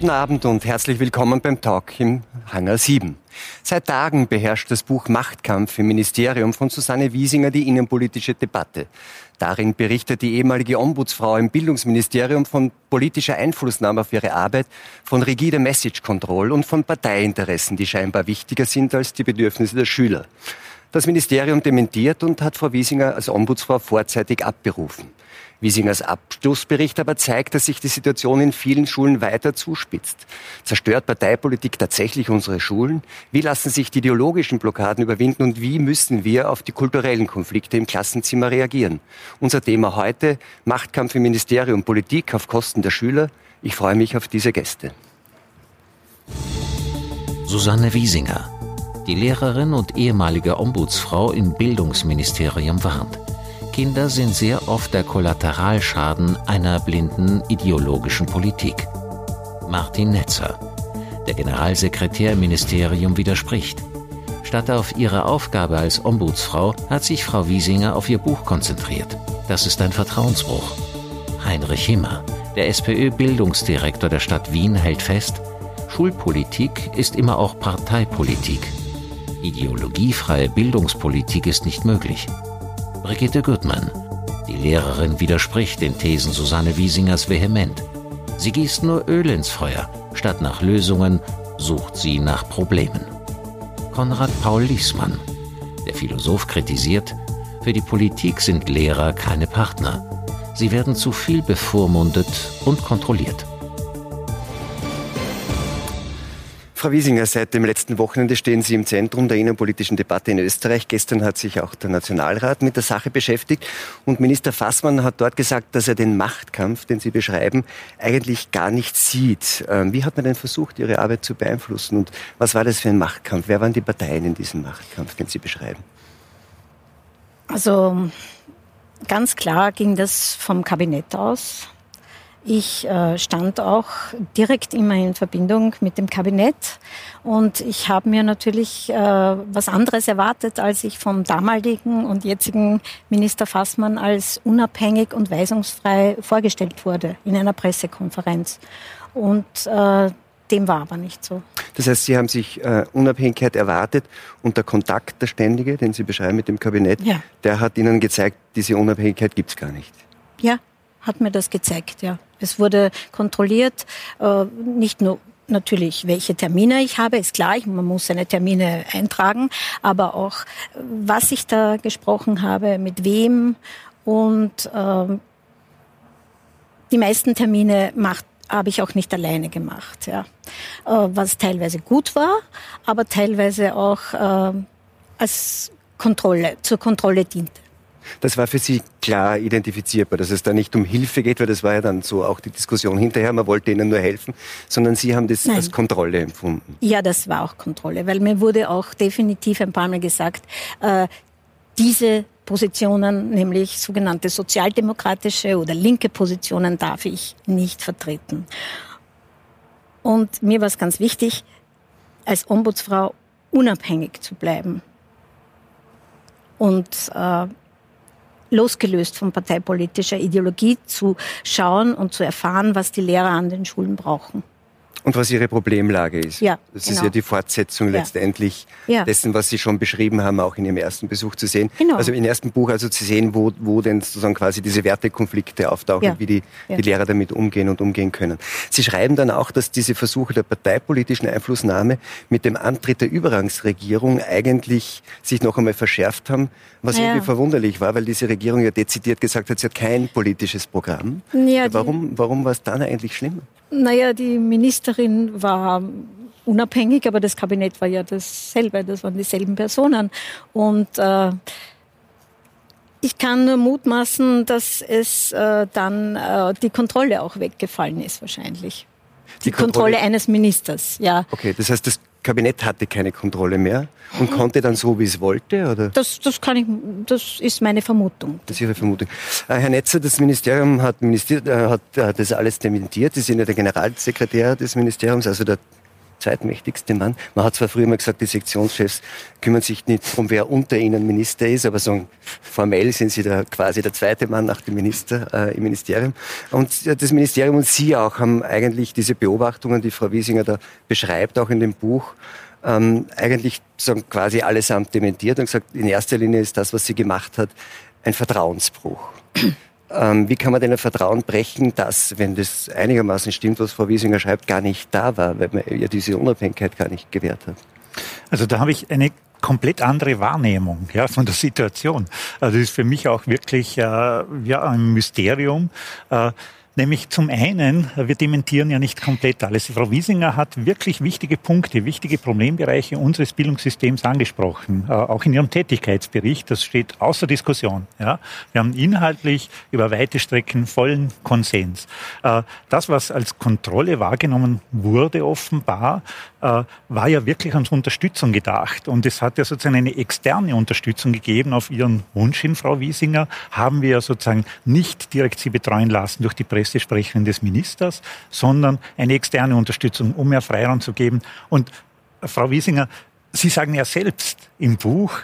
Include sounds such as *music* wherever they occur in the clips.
Guten Abend und herzlich willkommen beim Talk im Hangar 7. Seit Tagen beherrscht das Buch Machtkampf im Ministerium von Susanne Wiesinger die innenpolitische Debatte. Darin berichtet die ehemalige Ombudsfrau im Bildungsministerium von politischer Einflussnahme auf ihre Arbeit, von rigide Message Control und von Parteiinteressen, die scheinbar wichtiger sind als die Bedürfnisse der Schüler. Das Ministerium dementiert und hat Frau Wiesinger als Ombudsfrau vorzeitig abberufen. Wiesingers Abschlussbericht aber zeigt, dass sich die Situation in vielen Schulen weiter zuspitzt. Zerstört Parteipolitik tatsächlich unsere Schulen? Wie lassen sich die ideologischen Blockaden überwinden und wie müssen wir auf die kulturellen Konflikte im Klassenzimmer reagieren? Unser Thema heute, Machtkampf im Ministerium, Politik auf Kosten der Schüler. Ich freue mich auf diese Gäste. Susanne Wiesinger, die Lehrerin und ehemalige Ombudsfrau im Bildungsministerium warnt. Kinder sind sehr oft der Kollateralschaden einer blinden ideologischen Politik. Martin Netzer, der Generalsekretär im Ministerium, widerspricht. Statt auf ihre Aufgabe als Ombudsfrau hat sich Frau Wiesinger auf ihr Buch konzentriert. Das ist ein Vertrauensbruch. Heinrich Himmer, der SPÖ-Bildungsdirektor der Stadt Wien, hält fest, Schulpolitik ist immer auch Parteipolitik. Ideologiefreie Bildungspolitik ist nicht möglich. Brigitte Gutmann. Die Lehrerin widerspricht den Thesen Susanne Wiesingers vehement. Sie gießt nur Öl ins Feuer. Statt nach Lösungen sucht sie nach Problemen. Konrad Paul Liesmann. Der Philosoph kritisiert, für die Politik sind Lehrer keine Partner. Sie werden zu viel bevormundet und kontrolliert. Frau Wiesinger, seit dem letzten Wochenende stehen Sie im Zentrum der innenpolitischen Debatte in Österreich. Gestern hat sich auch der Nationalrat mit der Sache beschäftigt und Minister Fassmann hat dort gesagt, dass er den Machtkampf, den Sie beschreiben, eigentlich gar nicht sieht. Ähm, wie hat man denn versucht, Ihre Arbeit zu beeinflussen und was war das für ein Machtkampf? Wer waren die Parteien in diesem Machtkampf, den Sie beschreiben? Also ganz klar ging das vom Kabinett aus. Ich äh, stand auch direkt immer in Verbindung mit dem Kabinett und ich habe mir natürlich äh, was anderes erwartet, als ich vom damaligen und jetzigen Minister Fassmann als unabhängig und weisungsfrei vorgestellt wurde in einer Pressekonferenz. Und äh, dem war aber nicht so. Das heißt, Sie haben sich äh, Unabhängigkeit erwartet und der Kontakt, der ständige, den Sie beschreiben mit dem Kabinett, ja. der hat Ihnen gezeigt, diese Unabhängigkeit gibt es gar nicht. Ja, hat mir das gezeigt, ja. Es wurde kontrolliert, äh, nicht nur natürlich, welche Termine ich habe, ist klar, man muss seine Termine eintragen, aber auch, was ich da gesprochen habe, mit wem und äh, die meisten Termine macht habe ich auch nicht alleine gemacht, ja. Äh, was teilweise gut war, aber teilweise auch äh, als Kontrolle, zur Kontrolle diente. Das war für Sie klar identifizierbar, dass es da nicht um Hilfe geht, weil das war ja dann so auch die Diskussion hinterher, man wollte ihnen nur helfen, sondern Sie haben das Nein. als Kontrolle empfunden. Ja, das war auch Kontrolle, weil mir wurde auch definitiv ein paar Mal gesagt, äh, diese Positionen, nämlich sogenannte sozialdemokratische oder linke Positionen, darf ich nicht vertreten. Und mir war es ganz wichtig, als Ombudsfrau unabhängig zu bleiben. Und äh, losgelöst von parteipolitischer Ideologie zu schauen und zu erfahren, was die Lehrer an den Schulen brauchen. Und was Ihre Problemlage ist. Ja, das genau. ist ja die Fortsetzung ja. letztendlich ja. dessen, was Sie schon beschrieben haben, auch in Ihrem ersten Besuch zu sehen. Genau. Also im ersten Buch also zu sehen, wo, wo denn sozusagen quasi diese Wertekonflikte auftauchen, ja. wie die, die Lehrer damit umgehen und umgehen können. Sie schreiben dann auch, dass diese Versuche der parteipolitischen Einflussnahme mit dem Antritt der Übergangsregierung eigentlich sich noch einmal verschärft haben, was irgendwie verwunderlich war, weil diese Regierung ja dezidiert gesagt hat, sie hat kein politisches Programm. Ja, warum, warum war es dann eigentlich schlimmer? Naja, die Ministerin war unabhängig, aber das Kabinett war ja dasselbe, das waren dieselben Personen. Und äh, ich kann nur mutmaßen, dass es äh, dann äh, die Kontrolle auch weggefallen ist wahrscheinlich. Die, die Kontrolle, Kontrolle, eines Ministers, ja. Okay, das heißt, das Kabinett hatte keine Kontrolle mehr und konnte dann so, wie es wollte? Oder? Das, das, kann ich, das ist meine Vermutung. Das ist Ihre Vermutung. Äh, Herr Netzer, das Ministerium hat, Minister, äh, hat, hat das alles dementiert. Sie sind ja der Generalsekretär des Ministeriums, also der zweitmächtigste Mann. Man hat zwar früher mal gesagt, die Sektionschefs kümmern sich nicht darum, wer unter ihnen Minister ist, aber so formell sind sie da quasi der zweite Mann nach dem Minister äh, im Ministerium. Und das Ministerium und Sie auch haben eigentlich diese Beobachtungen, die Frau Wiesinger da beschreibt, auch in dem Buch, ähm, eigentlich sagen, quasi allesamt dementiert und gesagt, in erster Linie ist das, was sie gemacht hat, ein Vertrauensbruch. Ähm, wie kann man denn ein Vertrauen brechen, dass, wenn das einigermaßen stimmt, was Frau Wiesinger schreibt, gar nicht da war, weil man ihr diese Unabhängigkeit gar nicht gewährt hat? Also da habe ich eine komplett andere Wahrnehmung ja, von der Situation. Also das ist für mich auch wirklich äh, ja, ein Mysterium. Äh, Nämlich zum einen, wir dementieren ja nicht komplett alles. Frau Wiesinger hat wirklich wichtige Punkte, wichtige Problembereiche unseres Bildungssystems angesprochen, äh, auch in ihrem Tätigkeitsbericht. Das steht außer Diskussion. Ja. Wir haben inhaltlich über weite Strecken vollen Konsens. Äh, das, was als Kontrolle wahrgenommen wurde, offenbar, äh, war ja wirklich als Unterstützung gedacht. Und es hat ja sozusagen eine externe Unterstützung gegeben. Auf Ihren Wunsch hin, Frau Wiesinger, haben wir ja sozusagen nicht direkt Sie betreuen lassen durch die Pressesprecherin des Ministers, sondern eine externe Unterstützung, um mehr Freiraum zu geben. Und äh, Frau Wiesinger, Sie sagen ja selbst im Buch,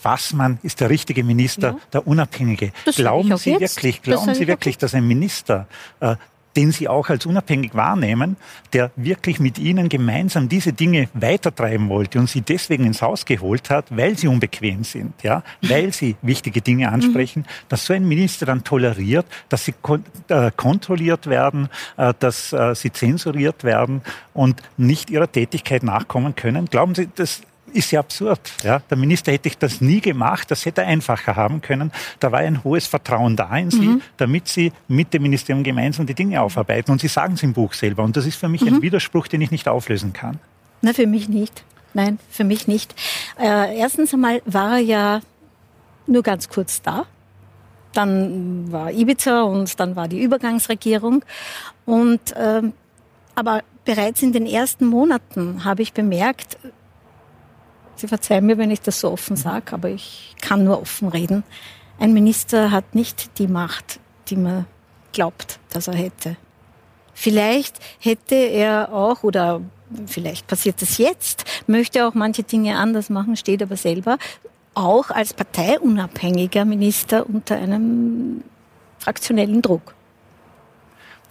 Fassmann ist der richtige Minister, ja. der Unabhängige. Das glauben Sie jetzt. wirklich, glauben Sie wirklich, dass ein Minister äh, den Sie auch als unabhängig wahrnehmen, der wirklich mit Ihnen gemeinsam diese Dinge weitertreiben wollte und Sie deswegen ins Haus geholt hat, weil Sie unbequem sind, ja, weil Sie wichtige Dinge ansprechen, mhm. dass so ein Minister dann toleriert, dass Sie kon äh, kontrolliert werden, äh, dass äh, Sie zensuriert werden und nicht Ihrer Tätigkeit nachkommen können. Glauben Sie, das ist ja absurd. Ja? Der Minister hätte das nie gemacht, das hätte er einfacher haben können. Da war ein hohes Vertrauen da in Sie, mhm. damit Sie mit dem Ministerium gemeinsam die Dinge aufarbeiten. Und Sie sagen es im Buch selber. Und das ist für mich mhm. ein Widerspruch, den ich nicht auflösen kann. Na, für mich nicht. Nein, für mich nicht. Äh, erstens einmal war er ja nur ganz kurz da. Dann war Ibiza und dann war die Übergangsregierung. Und, äh, aber bereits in den ersten Monaten habe ich bemerkt, Sie verzeihen mir, wenn ich das so offen sage, aber ich kann nur offen reden. Ein Minister hat nicht die Macht, die man glaubt, dass er hätte. Vielleicht hätte er auch, oder vielleicht passiert es jetzt, möchte auch manche Dinge anders machen, steht aber selber auch als parteiunabhängiger Minister unter einem fraktionellen Druck.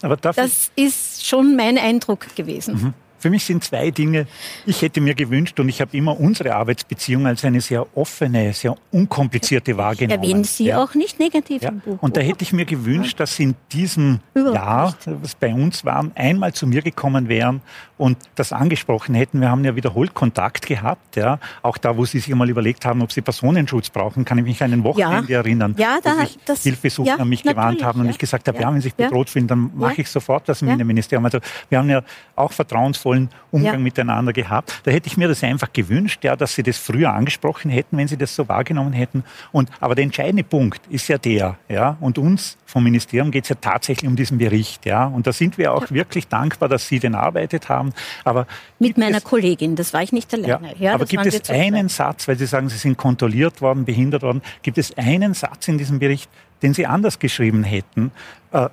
Aber das ist schon mein Eindruck gewesen. Mhm. Für mich sind zwei Dinge, ich hätte mir gewünscht und ich habe immer unsere Arbeitsbeziehung als eine sehr offene, sehr unkomplizierte wahrgenommen. Erwähnen Sie ja. auch nicht negativ ja. im Buch. Und da hätte ich mir gewünscht, dass Sie in diesem Überhaupt Jahr, nicht. was bei uns waren, einmal zu mir gekommen wären und das angesprochen hätten. Wir haben ja wiederholt Kontakt gehabt, ja. Auch da, wo Sie sich einmal überlegt haben, ob Sie Personenschutz brauchen, kann ich mich an ein Wochenende ja. erinnern, ja, da, wo sich das, Hilfesuchen ja, an mich gewarnt haben und ich gesagt habe, ja, wenn Sie sich bedroht fühlen, dann mache ich sofort was im Innenministerium. Also wir haben ja auch vertrauensvoll respektvollen Umgang ja. miteinander gehabt. Da hätte ich mir das einfach gewünscht, ja, dass Sie das früher angesprochen hätten, wenn Sie das so wahrgenommen hätten. Und, aber der entscheidende Punkt ist ja der, ja, und uns vom Ministerium geht es ja tatsächlich um diesen Bericht, ja. Und da sind wir auch ja. wirklich dankbar, dass Sie den arbeitet haben. Aber mit meiner es, Kollegin, das war ich nicht alleine. Ja, aber gibt es einen Satz, weil Sie sagen, Sie sind kontrolliert worden, behindert worden, gibt es einen Satz in diesem Bericht, den Sie anders geschrieben hätten. Äh,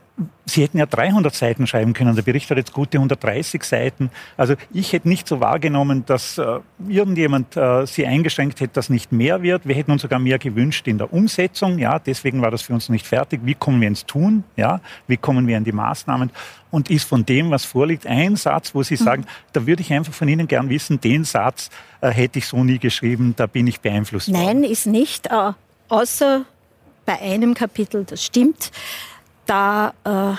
Sie hätten ja 300 Seiten schreiben können. Der Bericht hat jetzt gute 130 Seiten. Also ich hätte nicht so wahrgenommen, dass äh, irgendjemand äh, Sie eingeschränkt hätte, dass nicht mehr wird. Wir hätten uns sogar mehr gewünscht in der Umsetzung. Ja, deswegen war das für uns nicht fertig. Wie kommen wir ins Tun? Ja, wie kommen wir in die Maßnahmen? Und ist von dem, was vorliegt, ein Satz, wo Sie sagen, mhm. da würde ich einfach von Ihnen gern wissen, den Satz hätte ich so nie geschrieben, da bin ich beeinflusst Nein, worden. Nein, ist nicht. Äh, außer bei einem Kapitel, das stimmt, da, äh,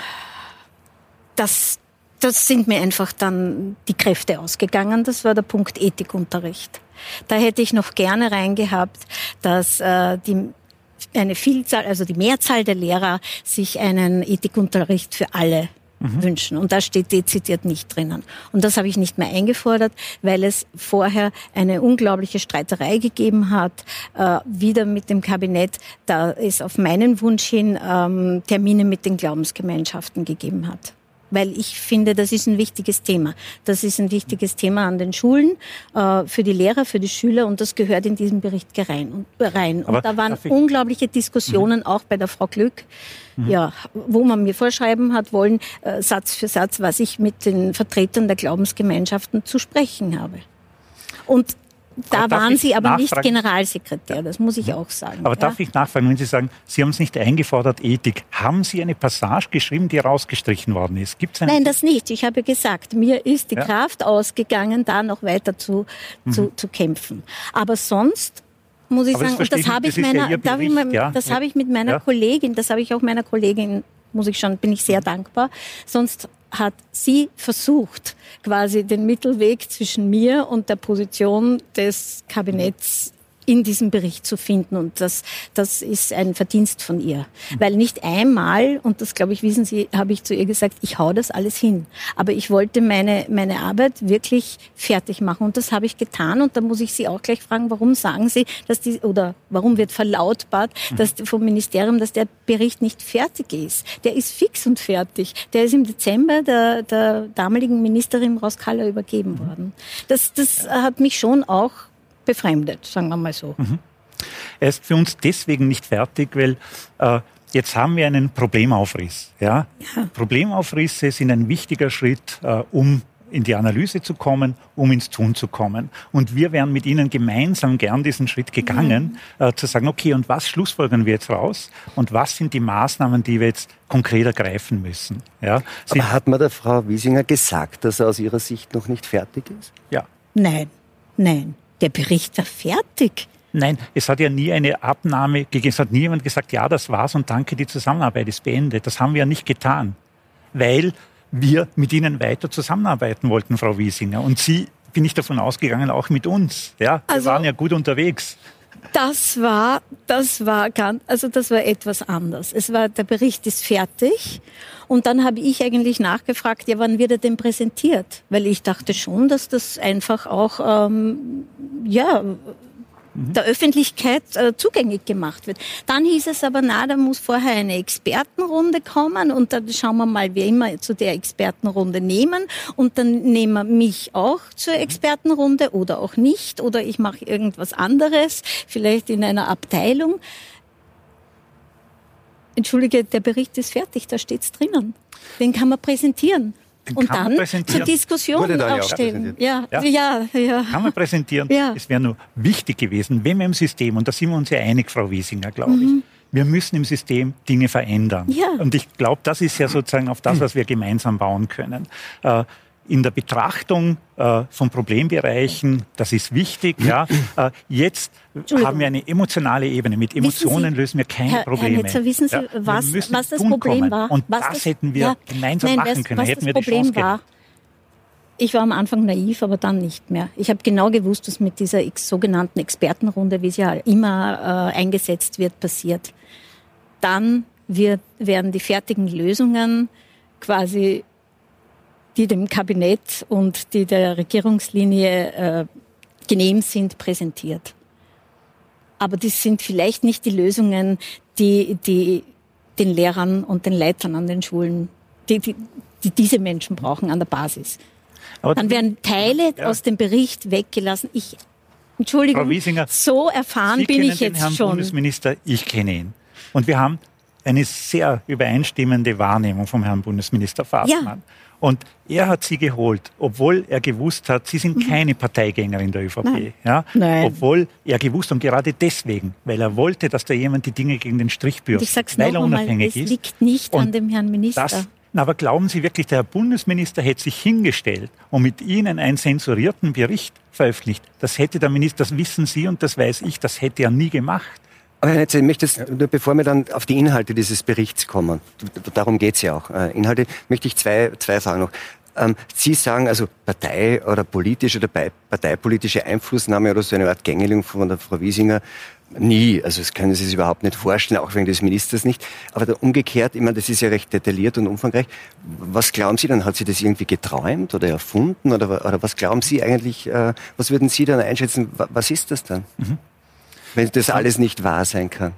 das, das sind mir einfach dann die Kräfte ausgegangen. Das war der Punkt Ethikunterricht. Da hätte ich noch gerne reingehabt, dass äh, die eine Vielzahl, also die Mehrzahl der Lehrer sich einen Ethikunterricht für alle mhm. wünschen. Und da steht dezidiert nicht drinnen. Und das habe ich nicht mehr eingefordert, weil es vorher eine unglaubliche Streiterei gegeben hat, äh, wieder mit dem Kabinett, da es auf meinen Wunsch hin ähm, Termine mit den Glaubensgemeinschaften gegeben hat. Weil ich finde, das ist ein wichtiges Thema. Das ist ein wichtiges Thema an den Schulen, äh, für die Lehrer, für die Schüler und das gehört in diesen Bericht rein. Und, rein. und da waren unglaubliche Diskussionen, mhm. auch bei der Frau Glück, mhm. ja, wo man mir vorschreiben hat wollen, äh, Satz für Satz, was ich mit den Vertretern der Glaubensgemeinschaften zu sprechen habe. Und da waren Sie aber nicht Generalsekretär, das muss ich auch sagen. Aber ja? darf ich nachfragen, wenn Sie sagen, Sie haben es nicht eingefordert, Ethik, haben Sie eine Passage geschrieben, die rausgestrichen worden ist? Gibt's Nein, das nicht. Ich habe gesagt, mir ist die ja? Kraft ausgegangen, da noch weiter zu, mhm. zu, zu kämpfen. Aber sonst muss ich aber sagen, das und das habe ich, meiner, ja Bericht, ich, ja? das habe ich mit meiner Kollegin, das habe ich auch meiner Kollegin muss ich schon, bin ich sehr dankbar. Sonst hat sie versucht, quasi den Mittelweg zwischen mir und der Position des Kabinetts in diesem Bericht zu finden. Und das, das ist ein Verdienst von ihr. Weil nicht einmal, und das glaube ich, wissen Sie, habe ich zu ihr gesagt, ich hau das alles hin. Aber ich wollte meine, meine Arbeit wirklich fertig machen. Und das habe ich getan. Und da muss ich Sie auch gleich fragen, warum sagen Sie, dass die, oder warum wird verlautbart, dass vom Ministerium, dass der Bericht nicht fertig ist. Der ist fix und fertig. Der ist im Dezember der, der damaligen Ministerin Rauskalla übergeben worden. Das, das hat mich schon auch befremdet, sagen wir mal so. Mhm. Er ist für uns deswegen nicht fertig, weil äh, jetzt haben wir einen Problemaufriss. Ja? ja? Problemaufrisse sind ein wichtiger Schritt, äh, um in die Analyse zu kommen, um ins Tun zu kommen. Und wir wären mit Ihnen gemeinsam gern diesen Schritt gegangen, mhm. äh, zu sagen, okay, und was schlussfolgern wir jetzt raus? Und was sind die Maßnahmen, die wir jetzt konkret ergreifen müssen? Ja? Sie Aber hat man der Frau Wiesinger gesagt, dass er aus ihrer Sicht noch nicht fertig ist? Ja. Nein, nein der Bericht war fertig. Nein, es hat ja nie eine Abnahme gegeben. Es hat nie jemand gesagt, ja, das war's und danke, die Zusammenarbeit ist beendet. Das haben wir ja nicht getan, weil wir mit Ihnen weiter zusammenarbeiten wollten, Frau Wiesinger. Und Sie, bin ich davon ausgegangen, auch mit uns. Ja, wir also, waren ja gut unterwegs. Das war, das war ganz, also das war etwas anders. Es war, der Bericht ist fertig. Und dann habe ich eigentlich nachgefragt, ja, wann wird er denn präsentiert? Weil ich dachte schon, dass das einfach auch, ähm, ja, der Öffentlichkeit äh, zugänglich gemacht wird. Dann hieß es aber, na, da muss vorher eine Expertenrunde kommen und dann schauen wir mal, wer immer zu der Expertenrunde nehmen und dann nehmen wir mich auch zur Expertenrunde oder auch nicht oder ich mache irgendwas anderes, vielleicht in einer Abteilung. Entschuldige, der Bericht ist fertig, da steht's drinnen. Den kann man präsentieren. Und dann zur Diskussion aufstellen. Ja, ja, ja, ja. Kann man präsentieren. Ja. Es wäre nur wichtig gewesen, wenn wir im System, und da sind wir uns ja einig, Frau Wiesinger, glaube mhm. ich, wir müssen im System Dinge verändern. Ja. Und ich glaube, das ist ja sozusagen auf das, was wir gemeinsam bauen können. Äh, in der Betrachtung äh, von Problembereichen, das ist wichtig. Ja. *clears throat* Äh, jetzt haben wir eine emotionale Ebene. Mit Emotionen Sie, lösen wir keine Herr, Probleme. Herr Netzer, wissen Sie, ja, was, was das Problem kommen. war? Und was das, das, hätten wir ja, gemeinsam nein, machen das, können. Was hätten das wir Problem die war, ich war am Anfang naiv, aber dann nicht mehr. Ich habe genau gewusst, was mit dieser sogenannten Expertenrunde, wie sie ja immer äh, eingesetzt wird, passiert. Dann wird, werden die fertigen Lösungen quasi die dem Kabinett und die der Regierungslinie äh, genehm sind, präsentiert. Aber das sind vielleicht nicht die Lösungen, die, die den Lehrern und den Leitern an den Schulen, die, die, die diese Menschen brauchen an der Basis. Aber Dann werden Teile ja. aus dem Bericht weggelassen. Ich, Entschuldigung, Frau Wiesinger, so erfahren Sie bin ich jetzt den Herrn schon. Bundesminister, ich kenne ihn. Und wir haben eine sehr übereinstimmende Wahrnehmung vom Herrn Bundesminister Fassmann. Ja. Und er hat sie geholt, obwohl er gewusst hat, sie sind mhm. keine Parteigängerin der ÖVP. Nein. Ja? Nein. Obwohl er gewusst und gerade deswegen, weil er wollte, dass da jemand die Dinge gegen den Strich bürgt, ich sag's weil er unabhängig mal, ist. liegt nicht und an dem Herrn Minister. Das, aber glauben Sie wirklich, der Herr Bundesminister hätte sich hingestellt und mit Ihnen einen zensurierten Bericht veröffentlicht? Das hätte der Minister, das wissen Sie und das weiß ich, das hätte er nie gemacht. Aber Herr Netze, ich möchte jetzt, nur bevor wir dann auf die Inhalte dieses Berichts kommen, darum geht's ja auch, äh, Inhalte, möchte ich zwei, zwei Fragen noch. Ähm, Sie sagen also Partei oder politische oder parteipolitische Einflussnahme oder so eine Art Gängelung von der Frau Wiesinger nie. Also das können Sie sich überhaupt nicht vorstellen, auch wegen des Ministers nicht. Aber umgekehrt, ich meine, das ist ja recht detailliert und umfangreich. Was glauben Sie dann? Hat sie das irgendwie geträumt oder erfunden? Oder, oder was glauben Sie eigentlich, äh, was würden Sie dann einschätzen? Was ist das dann? Mhm wenn das alles nicht wahr sein kann?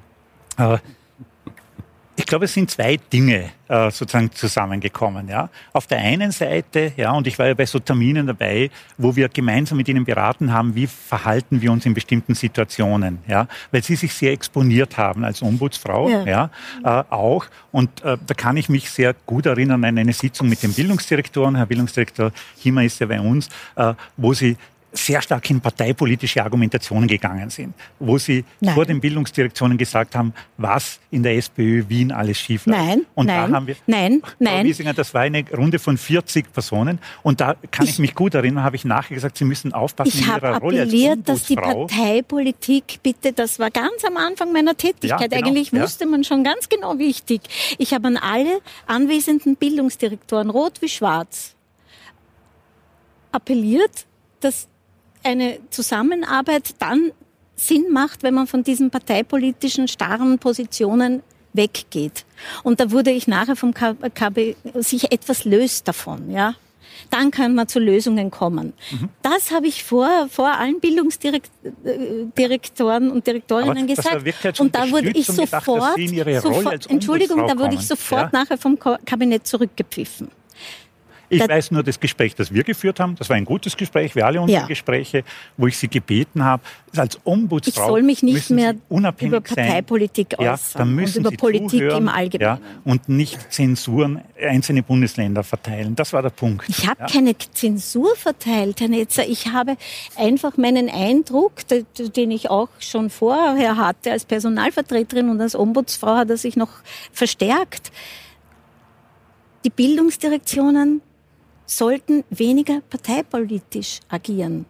Ich glaube, es sind zwei Dinge äh, sozusagen zusammengekommen. Ja. Auf der einen Seite, ja, und ich war ja bei so Terminen dabei, wo wir gemeinsam mit ihnen beraten haben, wie verhalten wir uns in bestimmten Situationen, ja, weil sie sich sehr exponiert haben als Ombudsfrau, ja, ja äh, auch. Und äh, da kann ich mich sehr gut erinnern an eine Sitzung mit dem Bildungsdirektor, Herr Bildungsdirektor Himmer ist ja bei uns, äh, wo sie sehr stark in parteipolitische Argumentationen gegangen sind, wo sie nein. vor den Bildungsdirektionen gesagt haben, was in der SPÖ Wien alles schief läuft. Nein, und nein, da haben wir, nein, nein. Wiesinger, das war eine Runde von 40 Personen und da kann ich, ich mich gut erinnern, habe ich nachher gesagt, Sie müssen aufpassen ich in Ihrer Rolle als appelliert, dass die Parteipolitik bitte, das war ganz am Anfang meiner Tätigkeit, ja, genau, eigentlich ja. wusste man schon ganz genau wichtig. Ich habe an alle anwesenden Bildungsdirektoren, rot wie schwarz, appelliert, dass eine Zusammenarbeit dann Sinn macht, wenn man von diesen parteipolitischen starren Positionen weggeht. Und da wurde ich nachher vom KB sich etwas löst davon, ja. Dann kann man zu Lösungen kommen. Mhm. Das habe ich vor, vor allen Bildungsdirektoren und Direktorinnen gesagt. Und da wurde ich sofort, gedacht, sofort Entschuldigung, da wurde ich sofort ja? nachher vom Kabinett zurückgepfiffen. Ich das weiß nur, das Gespräch, das wir geführt haben, das war ein gutes Gespräch, wir alle unsere ja. Gespräche, wo ich Sie gebeten habe, als Ombudsfrau ich soll mich nicht mehr über Parteipolitik sein. äußern ja, und über Sie Politik zuhören, im Allgemeinen. Ja, und nicht Zensuren einzelne Bundesländer verteilen. Das war der Punkt. Ich habe keine Zensur verteilt, Herr Netzer. Ich habe einfach meinen Eindruck, den ich auch schon vorher hatte als Personalvertreterin und als Ombudsfrau hat er sich noch verstärkt. Die Bildungsdirektionen sollten weniger parteipolitisch agieren,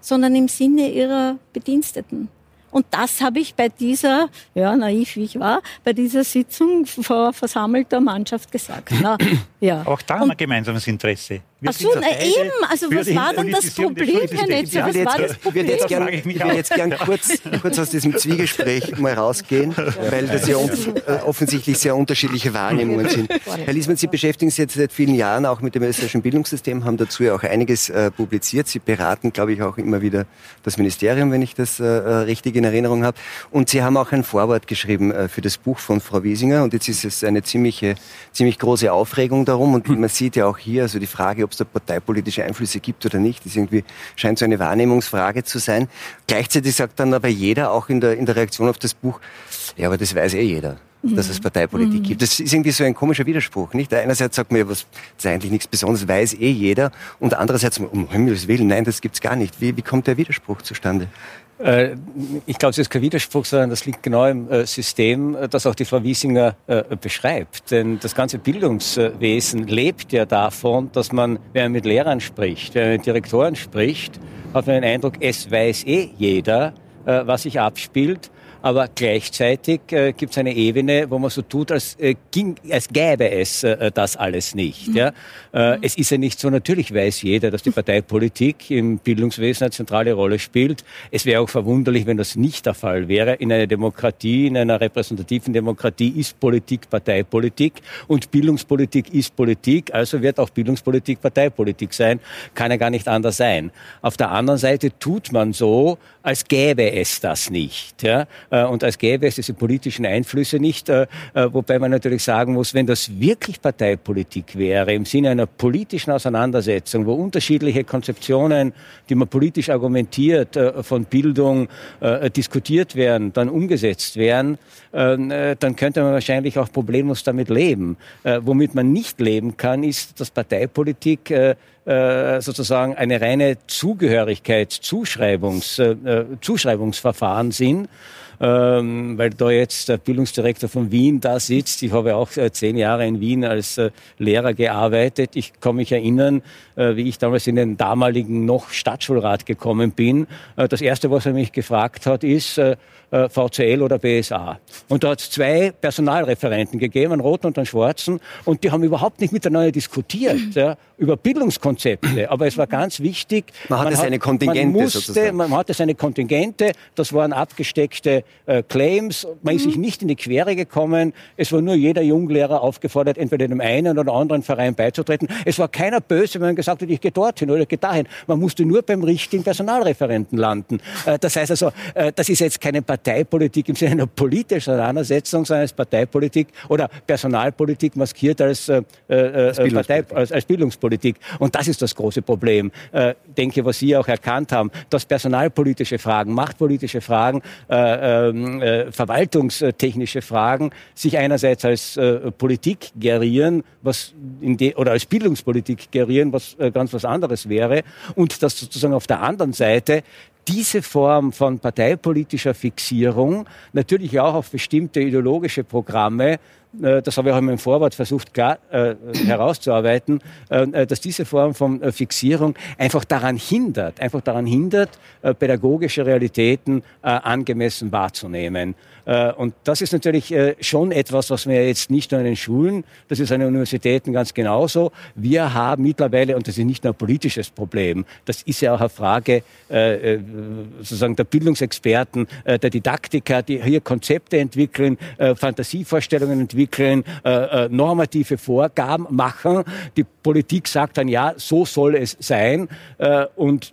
sondern im Sinne ihrer Bediensteten. Und das habe ich bei dieser, ja, naiv wie ich war, bei dieser Sitzung vor versammelter Mannschaft gesagt. Na, *clears throat* ja. Auch da haben wir gemeinsames Interesse. Wir Ach so, na eben. Also was war denn das Problem, Herr Netzer? Was war das Problem? Ich würde jetzt gern kurz, kurz aus diesem Zwiegespräch mal rausgehen, weil das ja äh, offensichtlich sehr unterschiedliche Wahrnehmungen sind. Herr Liesmann, Sie beschäftigen sich jetzt seit vielen Jahren auch mit dem österreichischen Bildungssystem, haben dazu ja auch einiges äh, publiziert. Sie beraten, glaube ich, auch immer wieder das Ministerium, wenn ich das äh, äh richtig in Erinnerung habe. Und Sie haben auch ein Vorwort geschrieben äh, für das Buch von Frau Wiesinger. Und jetzt ist es eine ziemliche, ziemlich große Aufregung darum. Und *clears throat* man sieht ja auch hier, also die Frage, ob es da parteipolitische Einflüsse gibt oder nicht, ist irgendwie, scheint so eine Wahrnehmungsfrage zu sein. Gleichzeitig sagt dann aber jeder, auch in der, in der Reaktion auf das Buch, ja, aber das weiß eh jeder dass es Parteipolitik mhm. gibt. Das ist irgendwie so ein komischer Widerspruch, nicht? Einerseits sagt man, ja, was, das ist eigentlich nichts Besonderes, weiß eh jeder. Und andererseits, um Himmels Willen, nein, das gibt's gar nicht. Wie, wie kommt der Widerspruch zustande? Äh, ich glaube, es ist kein Widerspruch, sondern das liegt genau im äh, System, äh, das auch die Frau Wiesinger beschreibt. Denn das ganze Bildungswesen lebt ja davon, dass man, wenn man mit Lehrern spricht, wenn man mit Direktoren spricht, hat man den Eindruck, es weiß eh jeder, was sich abspielt aber gleichzeitig äh, gibt es eine Ebene, wo man so tut, als, äh, ging, als gäbe es äh, das alles nicht. Mhm. Ja? Äh, mhm. Es ist ja nicht so, natürlich weiß jeder, dass die Parteipolitik im Bildungswesen eine zentrale Rolle spielt. Es wäre auch verwunderlich, wenn das nicht der Fall wäre. In einer Demokratie, in einer repräsentativen Demokratie ist Politik Parteipolitik und Bildungspolitik ist Politik, also wird auch Bildungspolitik Parteipolitik sein, kann ja gar nicht anders sein. Auf der anderen Seite tut man so, als gäbe es das nicht. Ja? Äh, und als gäbe es diese politischen Einflüsse nicht. Äh, äh, wobei man natürlich sagen muss, wenn das wirklich Parteipolitik wäre, im Sinne einer politischen Auseinandersetzung, wo unterschiedliche Konzeptionen, die man politisch argumentiert, von Bildung diskutiert werden, dann umgesetzt werden, dann könnte man wahrscheinlich auch problemlos damit leben. Womit man nicht leben kann, ist, dass Parteipolitik sozusagen eine reine Zugehörigkeit, Zuschreibungs, Zuschreibungsverfahren sind ähm, weil da jetzt der Bildungsdirektor von Wien da sitzt. Ich habe auch äh, zehn Jahre in Wien als äh, Lehrer gearbeitet. Ich kann mich erinnern, äh, wie ich damals in den damaligen noch Stadtschulrat gekommen bin. Äh, das Erste, was er mich gefragt hat, ist, äh, äh VCL oder BSA. Und da hat es zwei Personalreferenten gegeben, einen roten und einen schwarzen, und die haben überhaupt nicht miteinander diskutiert, *clears throat* ja, über Bildungskonzepte, aber es war ganz wichtig. Man hatte seine Kontingente man musste, sozusagen. Man hatte seine Kontingente, das waren abgesteckte äh, Claims, man ist sich nicht in die Quere gekommen, es war nur jeder Junglehrer aufgefordert, entweder dem einen oder anderen Verein beizutreten. Es war keiner böse, wenn man gesagt hat, ich gehe dorthin oder ich gehe dahin. Man musste nur beim richtigen Personalreferenten landen. Äh, das heißt also, äh, das ist jetzt keine Parteipolitik im Sinne einer politischen Auseinandersetzung, sondern als Parteipolitik oder Personalpolitik maskiert als, äh, äh, als, Partei, als, als, Bildungspolitik. Und das ist das große Problem. Äh, denke, was Sie auch erkannt haben, dass personalpolitische Fragen, machtpolitische Fragen, äh, ähm, äh, verwaltungstechnische Fragen sich einerseits als äh, Politik gerieren, was oder als Bildungspolitik gerieren, was ganz was anderes wäre, und dass sozusagen auf der anderen Seite diese Form von parteipolitischer Fixierung natürlich auch auf bestimmte ideologische Programme äh, das habe ich auch in meinem Vorwort versucht klar, äh, herauszuarbeiten, äh, äh, dass diese Form von äh, Fixierung einfach daran hindert, einfach daran hindert, äh, pädagogische Realitäten angemessen wahrzunehmen. und das ist natürlich schon etwas, was wir jetzt nicht nur in den Schulen, das ist an den Universitäten ganz genauso. Wir haben mittlerweile, und das ist nicht nur ein politisches Problem, das ist ja auch eine Frage sozusagen der Bildungsexperten, der Didaktiker, die hier Konzepte entwickeln, Fantasievorstellungen entwickeln, entwickeln, äh, äh, normative Vorgaben machen. Die Politik sagt dann, ja, so soll es sein. Äh, und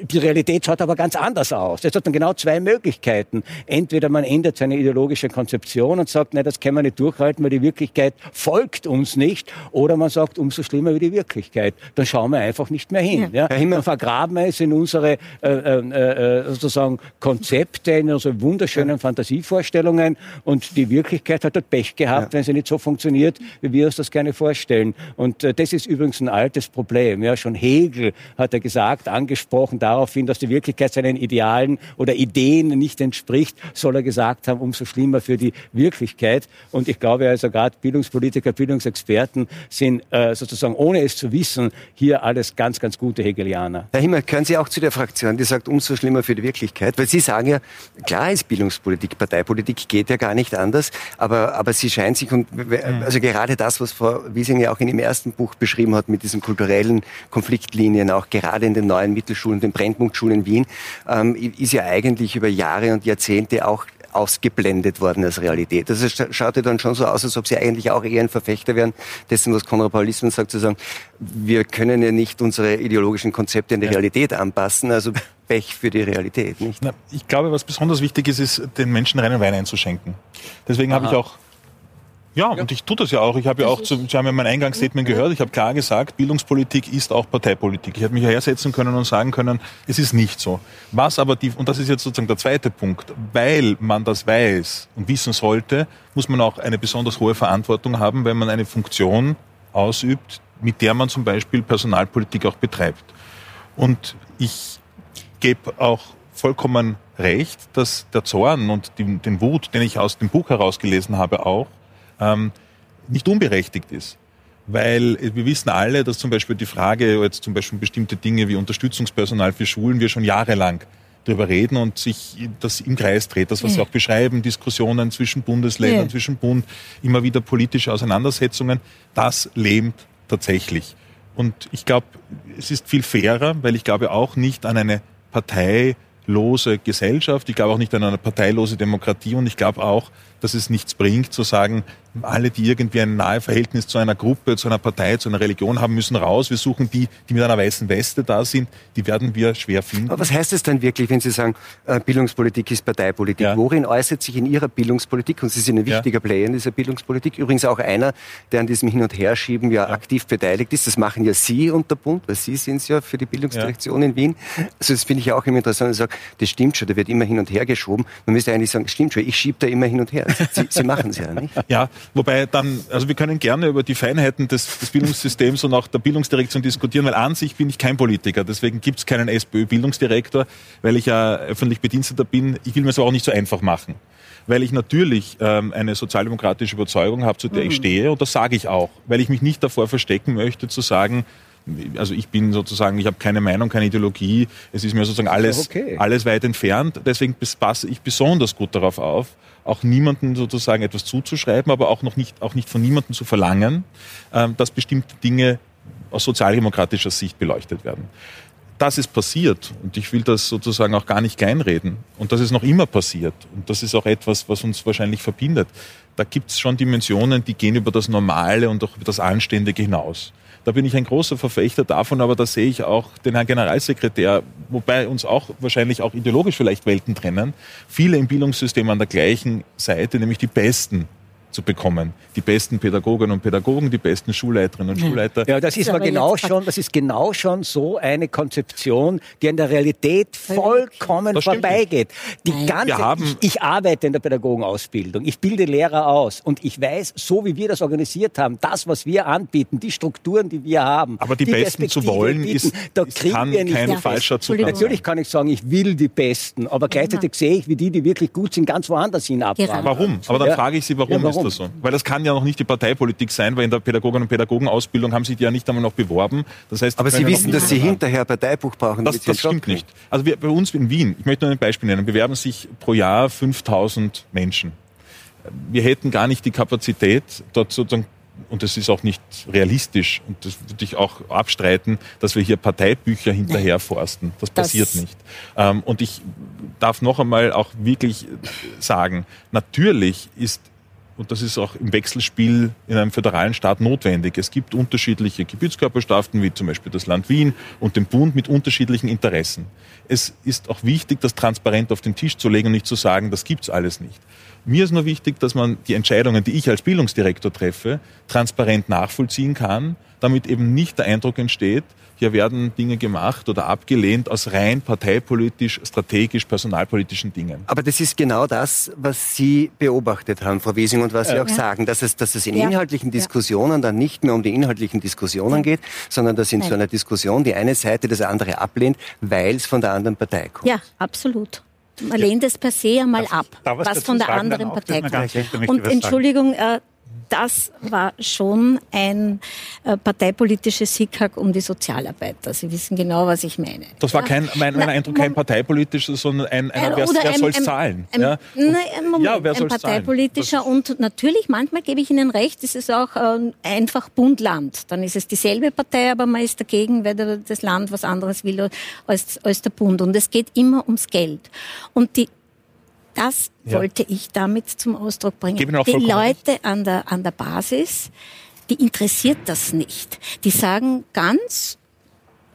die Realität schaut aber ganz anders aus. Es hat dann genau zwei Möglichkeiten. Entweder man ändert seine ideologische Konzeption und sagt, nein, das können wir nicht durchhalten, weil die Wirklichkeit folgt uns nicht. Oder man sagt, umso schlimmer wie die Wirklichkeit. Dann schauen wir einfach nicht mehr hin. Ja. Ja? Dann vergraben wir es in unsere äh, äh, äh, sozusagen Konzepte, in unsere wunderschönen ja. Fantasievorstellungen. Und die Wirklichkeit hat dort Pech gehabt, wenn sie nicht so funktioniert, wie wir uns das gerne vorstellen. Und äh, das ist übrigens ein altes Problem. Ja, schon Hegel hat er gesagt, angesprochen, darauf hin, dass die Wirklichkeit seinen Idealen oder Ideen nicht entspricht, soll er gesagt haben, umso schlimmer für die Wirklichkeit. Und ich glaube also gerade Bildungspolitiker, Bildungsexperten sind äh, sozusagen, ohne es zu wissen, hier alles ganz, ganz gute Hegelianer. Herr Himmel, können Sie auch zu der Fraktion, die sagt, umso schlimmer für die Wirklichkeit? Weil Sie sagen ja, klar ist Bildungspolitik, Parteipolitik geht ja gar nicht anders, aber, aber sie scheint sich, und mhm. also gerade das, was Frau Wiesing ja auch in ihrem ersten Buch beschrieben hat, mit diesen kulturellen Konfliktlinien, auch gerade in den neuen Mittelschulen, den Brennpunktschulen in Wien, ähm, ist ja eigentlich über Jahre und Jahrzehnte auch ausgeblendet worden als Realität. Also es schaute dann schon so aus, als ob sie eigentlich auch eher ein Verfechter wären, dessen, was Konrad Paul Lissmann sagt, zu sagen, wir können ja nicht unsere ideologischen Konzepte an die ja. Realität anpassen, also Pech für die Realität. Nicht? Na, ich glaube, was besonders wichtig ist, ist, den Menschen reinen Wein einzuschenken. Deswegen habe ich auch ja, ja, und ich tue das ja auch. Ich habe ja auch, zu, Sie haben ja mein Eingangsstatement gehört, ich habe klar gesagt, Bildungspolitik ist auch Parteipolitik. Ich hätte mich hersetzen können und sagen können, es ist nicht so. Was aber die, und das ist jetzt sozusagen der zweite Punkt, weil man das weiß und wissen sollte, muss man auch eine besonders hohe Verantwortung haben, wenn man eine Funktion ausübt, mit der man zum Beispiel Personalpolitik auch betreibt. Und ich gebe auch vollkommen recht, dass der Zorn und die, den Wut, den ich aus dem Buch herausgelesen habe, auch ähm, nicht unberechtigt ist. Weil wir wissen alle, dass zum Beispiel die Frage, jetzt zum Beispiel bestimmte Dinge wie Unterstützungspersonal für Schulen, wir schon jahrelang darüber reden und sich das im Kreis dreht. Das, was Sie auch beschreiben, Diskussionen zwischen Bundesländern, ja. zwischen Bund, immer wieder politische Auseinandersetzungen, das lähmt tatsächlich. Und ich glaube, es ist viel fairer, weil ich glaube auch nicht an eine parteilose Gesellschaft, ich glaube auch nicht an eine parteilose Demokratie und ich glaube auch, dass es nichts bringt zu sagen, alle, die irgendwie ein nahe Verhältnis zu einer Gruppe, zu einer Partei, zu einer Religion haben, müssen raus. Wir suchen die, die mit einer weißen Weste da sind. Die werden wir schwer finden. Aber was heißt es dann wirklich, wenn Sie sagen, äh, Bildungspolitik ist Parteipolitik? Ja. Worin äußert sich in Ihrer Bildungspolitik, und Sie sind ein wichtiger ja. Player in dieser Bildungspolitik, übrigens auch einer, der an diesem Hin- und Herschieben ja, ja, aktiv beteiligt ist. Das machen ja Sie und der Bund, weil Sie sind es ja für die Bildungsdirektion in Wien. Also das finde ich auch immer interessant. Ich sage, das stimmt schon, da wird immer hin und her geschoben. Man müsste eigentlich sagen, stimmt schon, ich schiebe da immer hin und her. Sie, Sie machen es ja, nicht? Ja, Wobei dann, also wir können gerne über die Feinheiten des, des Bildungssystems und auch der Bildungsdirektion diskutieren, weil an sich bin ich kein Politiker. Deswegen gibt es keinen SPÖ-Bildungsdirektor, weil ich ja öffentlich Bediensteter bin. Ich will mir es aber auch nicht so einfach machen. Weil ich natürlich ähm, eine sozialdemokratische Überzeugung habe, zu der mhm. ich stehe. Und das sage ich auch. Weil ich mich nicht davor verstecken möchte, zu sagen, also ich bin sozusagen, ich habe keine Meinung, keine Ideologie. Es ist mir sozusagen alles, okay. alles weit entfernt. Deswegen passe ich besonders gut darauf auf, auch niemandem sozusagen etwas zuzuschreiben, aber auch noch nicht, auch nicht von niemandem zu verlangen, ähm, dass bestimmte Dinge aus sozialdemokratischer Sicht beleuchtet werden. Das ist passiert und ich will das sozusagen auch gar nicht kleinreden. Und das ist noch immer passiert. Und das ist auch etwas, was uns wahrscheinlich verbindet. Da gibt es schon Dimensionen, die gehen über das Normale und auch über das Anständige hinaus. Da bin ich ein großer Verfechter davon, aber da sehe ich auch den Herrn Generalsekretär, wobei uns auch wahrscheinlich auch ideologisch vielleicht Welten trennen, viele im Bildungssystem an der gleichen Seite, nämlich die Besten zu bekommen. Die besten Pädagoginnen und Pädagogen, die besten Schulleiterinnen und Schulleiter. Ja, das ist aber genau schon, das ist genau schon so eine Konzeption, die an der Realität vollkommen vorbeigeht. Die ganze, ich, ich, arbeite in der Pädagogenausbildung, ich bilde Lehrer aus und ich weiß, so wie wir das organisiert haben, das, was wir anbieten, die Strukturen, die wir haben. Aber die, die Besten zu wollen, bieten, ist, da ist kann wir nicht kein ja. falscher Zugang Natürlich kann ich sagen, ich will die Besten, aber gleichzeitig ja. sehe ich, wie die, die wirklich gut sind, ganz woanders hin abfahren. Warum? Aber dann ja. frage ich Sie, warum, warum? Das so? Weil das kann ja noch nicht die Parteipolitik sein, weil in der Pädagoginnen- und Pädagogenausbildung haben Sie die ja nicht einmal noch beworben. Das heißt, Aber Sie wissen, dass Sie hinterher Parteibuch brauchen. Das, das stimmt nicht. Also wir, bei uns in Wien, ich möchte nur ein Beispiel nennen, bewerben sich pro Jahr 5000 Menschen. Wir hätten gar nicht die Kapazität, dort sozusagen und das ist auch nicht realistisch und das würde ich auch abstreiten, dass wir hier Parteibücher hinterherforsten. Das passiert das nicht. Ähm, und ich darf noch einmal auch wirklich sagen, natürlich ist und das ist auch im Wechselspiel in einem föderalen Staat notwendig. Es gibt unterschiedliche Gebietskörperschaften, wie zum Beispiel das Land Wien und den Bund mit unterschiedlichen Interessen. Es ist auch wichtig, das transparent auf den Tisch zu legen und nicht zu sagen, das gibt's alles nicht. Mir ist nur wichtig, dass man die Entscheidungen, die ich als Bildungsdirektor treffe, transparent nachvollziehen kann, damit eben nicht der Eindruck entsteht, hier werden Dinge gemacht oder abgelehnt aus rein parteipolitisch, strategisch, personalpolitischen Dingen. Aber das ist genau das, was Sie beobachtet haben, Frau Wiesing, und was Sie äh, auch ja. sagen, dass es, dass es in ja. inhaltlichen Diskussionen ja. dann nicht mehr um die inhaltlichen Diskussionen geht, sondern dass in Nein. so einer Diskussion die eine Seite das andere ablehnt, weil es von der anderen Partei kommt. Ja, absolut. Man lehnt es per se einmal ab, was von der anderen Partei kommt. Und Entschuldigung, äh, das war schon ein äh, parteipolitisches Hickhack um die Sozialarbeiter. Sie wissen genau, was ich meine. Das war kein, mein, mein Eindruck, kein parteipolitisches, sondern ein, ein, wer, wer soll es zahlen? Ein, ja? Nein, ein, Moment, ja, wer ein parteipolitischer zahlen? und natürlich, manchmal gebe ich Ihnen recht, ist es auch äh, einfach Bund-Land. Dann ist es dieselbe Partei, aber man ist dagegen, weil das Land was anderes will als, als der Bund. Und es geht immer ums Geld. Und die das ja. wollte ich damit zum Ausdruck bringen. Die Leute an der, an der Basis, die interessiert das nicht. Die sagen ganz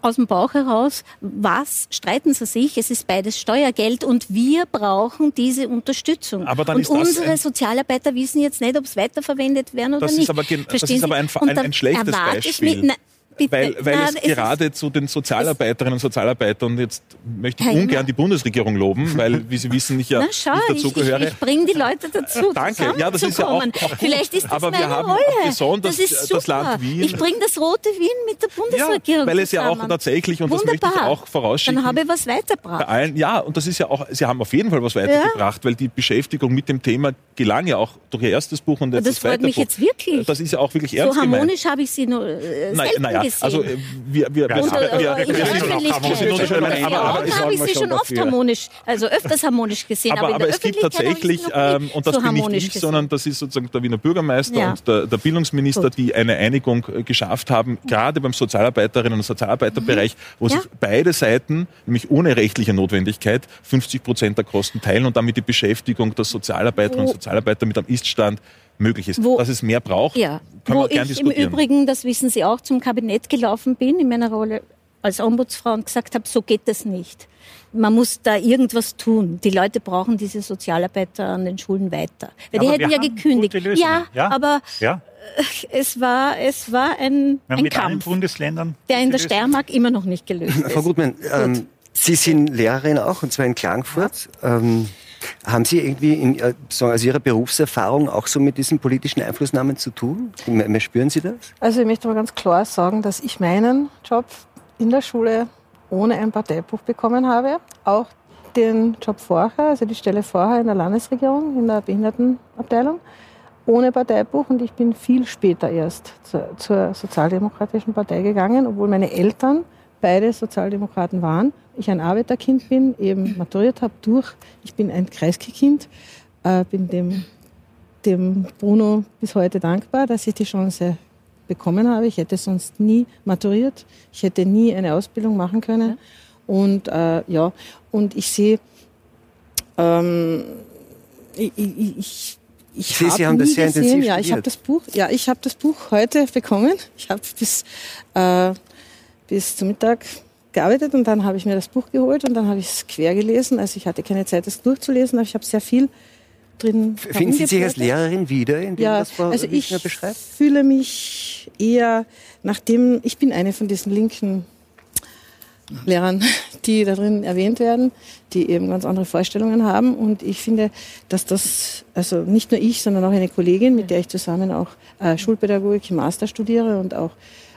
aus dem Bauch heraus, was streiten sie sich? Es ist beides Steuergeld und wir brauchen diese Unterstützung. Aber dann und ist unsere ein, Sozialarbeiter wissen jetzt nicht, ob es weiterverwendet werden oder das nicht. Ist aber, das ist aber ein, ein, ein schlechtes Beispiel. Mit, na, Bitte. Weil, weil Nein, es gerade zu den Sozialarbeiterinnen und Sozialarbeitern, und jetzt möchte ich Heiner. ungern die Bundesregierung loben, weil, wie Sie wissen, ich ja *laughs* Na, schau, nicht dazugehöre. Ich, ich, ich bringe die Leute dazu, äh, Danke, ja, das ist ja auch, auch Vielleicht ist das Aber meine wir haben Rolle. besonders das, ist das Land Wien. Ich bringe das rote Wien mit der Bundesregierung ja, weil es ja auch tatsächlich, und Wunderbar. das möchte ich auch vorausschicken. Dann habe ich was weitergebracht. Allen, ja, und das ist ja auch, Sie haben auf jeden Fall was weitergebracht, ja. weil die Beschäftigung mit dem Thema gelang ja auch durch Ihr erstes Buch und jetzt das, das freut mich jetzt wirklich. Das ist ja auch wirklich ernst So harmonisch habe ich Sie nur äh, naja, gesehen. Also, wir, wir, wir, und, wir, wir, wir, sind schon harmonisch. Aber, aber ich habe Sie schon oft harmonisch, also öfters harmonisch gesehen. Aber, aber, es gibt tatsächlich, ähm, und das bin nicht ich, gesehen. sondern das ist sozusagen der Wiener Bürgermeister ja. und der, der Bildungsminister, Gut. die eine Einigung äh, geschafft haben, gerade beim Sozialarbeiterinnen und Sozialarbeiterbereich, wo ja. sich beide Seiten, nämlich ohne rechtliche Notwendigkeit, 50 Prozent der Kosten teilen und damit die Beschäftigung der Sozialarbeiterinnen und Sozialarbeiter mit einem Iststand möglich ist. Wo, Dass es mehr braucht, ja, können wir gerne diskutieren. Im Übrigen, das wissen Sie auch, zum Kabinett gelaufen bin in meiner Rolle als Ombudsfrau und gesagt habe, so geht das nicht. Man muss da irgendwas tun. Die Leute brauchen diese Sozialarbeiter an den Schulen weiter. Weil die hätten ja gekündigt. Ja, ja, aber ja. Äh, es war, es war ein, ein Kampf, Bundesländern der in der Steiermark immer noch nicht gelöst ist. Frau Gutmann, ähm, Sie sind Lehrerin auch, und zwar in Klagenfurt. Ähm, haben Sie irgendwie in, aus Ihrer Berufserfahrung auch so mit diesen politischen Einflussnahmen zu tun? Spüren Sie das? Also ich möchte mal ganz klar sagen, dass ich meinen Job in der Schule ohne ein Parteibuch bekommen habe. Auch den Job vorher, also die Stelle vorher in der Landesregierung, in der Behindertenabteilung, ohne Parteibuch. Und ich bin viel später erst zur, zur Sozialdemokratischen Partei gegangen, obwohl meine Eltern beide Sozialdemokraten waren ich ein Arbeiterkind bin, eben maturiert habe durch, ich bin ein Kreisky-Kind, äh, bin dem, dem Bruno bis heute dankbar, dass ich die Chance bekommen habe. Ich hätte sonst nie maturiert. Ich hätte nie eine Ausbildung machen können. Ja. Und äh, ja, und ich sehe, ähm, ich, ich, ich ich sehe, Sie haben das sehr gesehen, intensiv Ja, ich habe das Buch. Ja, ich habe das Buch heute bekommen. Ich habe bis äh, bis zum Mittag gearbeitet und dann habe ich mir das Buch geholt und dann habe ich es quer gelesen. Also ich hatte keine Zeit, das durchzulesen, aber ich habe sehr viel drin. Finden Sie sich als Lehrerin wieder, in dem ja, das Frau also ich beschreibt? fühle mich eher, nachdem ich bin eine von diesen linken Lehrern, die da drin erwähnt werden, die eben ganz andere Vorstellungen haben. Und ich finde, dass das, also nicht nur ich, sondern auch eine Kollegin, mit der ich zusammen auch äh, Schulpädagogik im Master studiere und auch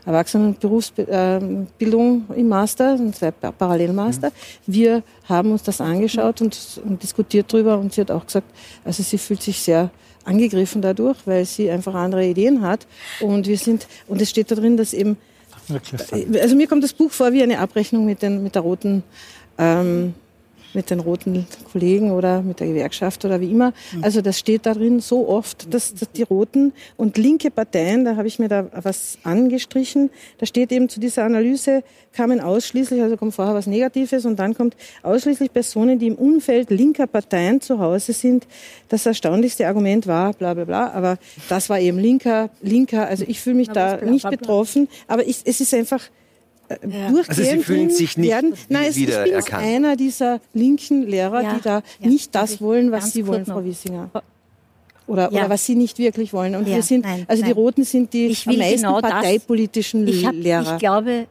Erwachsenenberufsbildung im Master, zwei Parallelmaster. Wir haben uns das angeschaut und, und diskutiert drüber und sie hat auch gesagt, also sie fühlt sich sehr angegriffen dadurch, weil sie einfach andere Ideen hat. Und wir sind, und es steht da drin, dass eben, also mir kommt das Buch vor wie eine Abrechnung mit, den, mit der roten ähm, mit den roten Kollegen oder mit der Gewerkschaft oder wie immer. Mhm. Also das steht da drin so oft, dass, dass die roten und linke Parteien, da habe ich mir da was angestrichen, da steht eben zu dieser Analyse kamen ausschließlich, also kommt vorher was Negatives und dann kommt ausschließlich Personen, die im Umfeld linker Parteien zu Hause sind. Das erstaunlichste Argument war, bla bla bla, aber das war eben linker, linker, also ich fühle mich aber da nicht betroffen, aber ich, es ist einfach ja. durchgehend also Sie fühlen sich nicht werden. Nein, es, ich bin jetzt einer dieser linken Lehrer, ja. die da ja. nicht das wollen, was Sie wollen, Frau Wiesinger. Oder, ja. oder was sie nicht wirklich wollen. Und ja, wir sind, nein, also nein. die Roten sind die am meisten genau parteipolitischen ich hab, Lehrer. Ich glaube,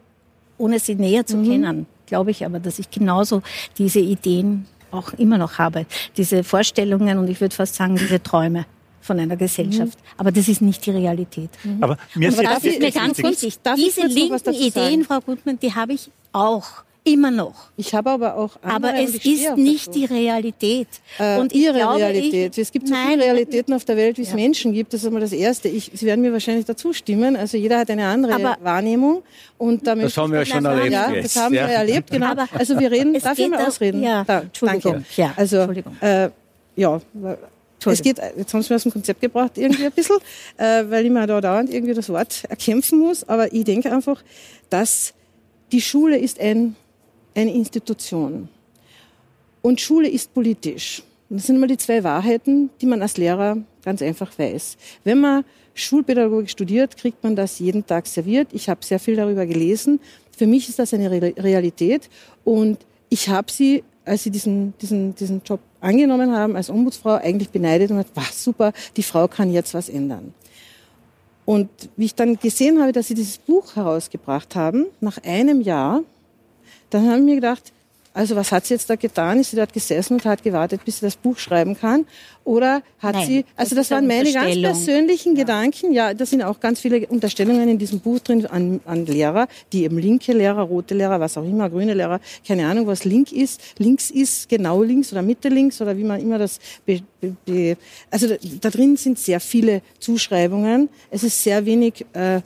ohne sie näher zu mhm. kennen, glaube ich aber, dass ich genauso diese Ideen auch immer noch habe. Diese Vorstellungen und ich würde fast sagen, diese Träume von einer Gesellschaft. Mhm. Aber das ist nicht die Realität. Mhm. Aber mir Aber das ist mir ganz wichtig. Diese linken Ideen, Frau Gutmann, die habe ich auch. Immer noch. Ich habe aber auch andere Aber es ist nicht die Realität. Äh, und ihre glaube, Realität. Ich, es gibt so nein, viele Realitäten auf der Welt, wie es ja. Menschen gibt. Das ist einmal das Erste. Ich, Sie werden mir wahrscheinlich dazu stimmen. Also jeder hat eine andere aber, Wahrnehmung. Und da das haben wir ja schon erlebt. Ja, das haben ja. wir erlebt, genau. Aber also wir reden, darf ich mal ausreden? Ja, da, Entschuldigung. Danke. Ja, also, Entschuldigung. Äh, ja, es geht, jetzt haben Sie mir aus dem Konzept gebracht, irgendwie ein bisschen, *laughs* äh, weil ich mir da dauernd irgendwie das Wort erkämpfen muss. Aber ich denke einfach, dass die Schule ist ein, eine Institution. Und Schule ist politisch. Und das sind immer die zwei Wahrheiten, die man als Lehrer ganz einfach weiß. Wenn man Schulpädagogik studiert, kriegt man das jeden Tag serviert. Ich habe sehr viel darüber gelesen. Für mich ist das eine Realität. Und ich habe sie als sie diesen, diesen, diesen Job angenommen haben als Ombudsfrau, eigentlich beneidet und gesagt, was super, die Frau kann jetzt was ändern. Und wie ich dann gesehen habe, dass sie dieses Buch herausgebracht haben, nach einem Jahr, dann habe ich mir gedacht, also was hat sie jetzt da getan? Ist sie dort gesessen und hat gewartet, bis sie das Buch schreiben kann? Oder hat Nein, sie, also das, das waren meine ganz persönlichen ja. Gedanken. Ja, da sind auch ganz viele Unterstellungen in diesem Buch drin an, an Lehrer, die eben linke Lehrer, rote Lehrer, was auch immer, grüne Lehrer, keine Ahnung, was link ist. Links ist genau links oder Mitte links oder wie man immer das, be, be, be, also da, da drin sind sehr viele Zuschreibungen. Es ist sehr wenig, äh,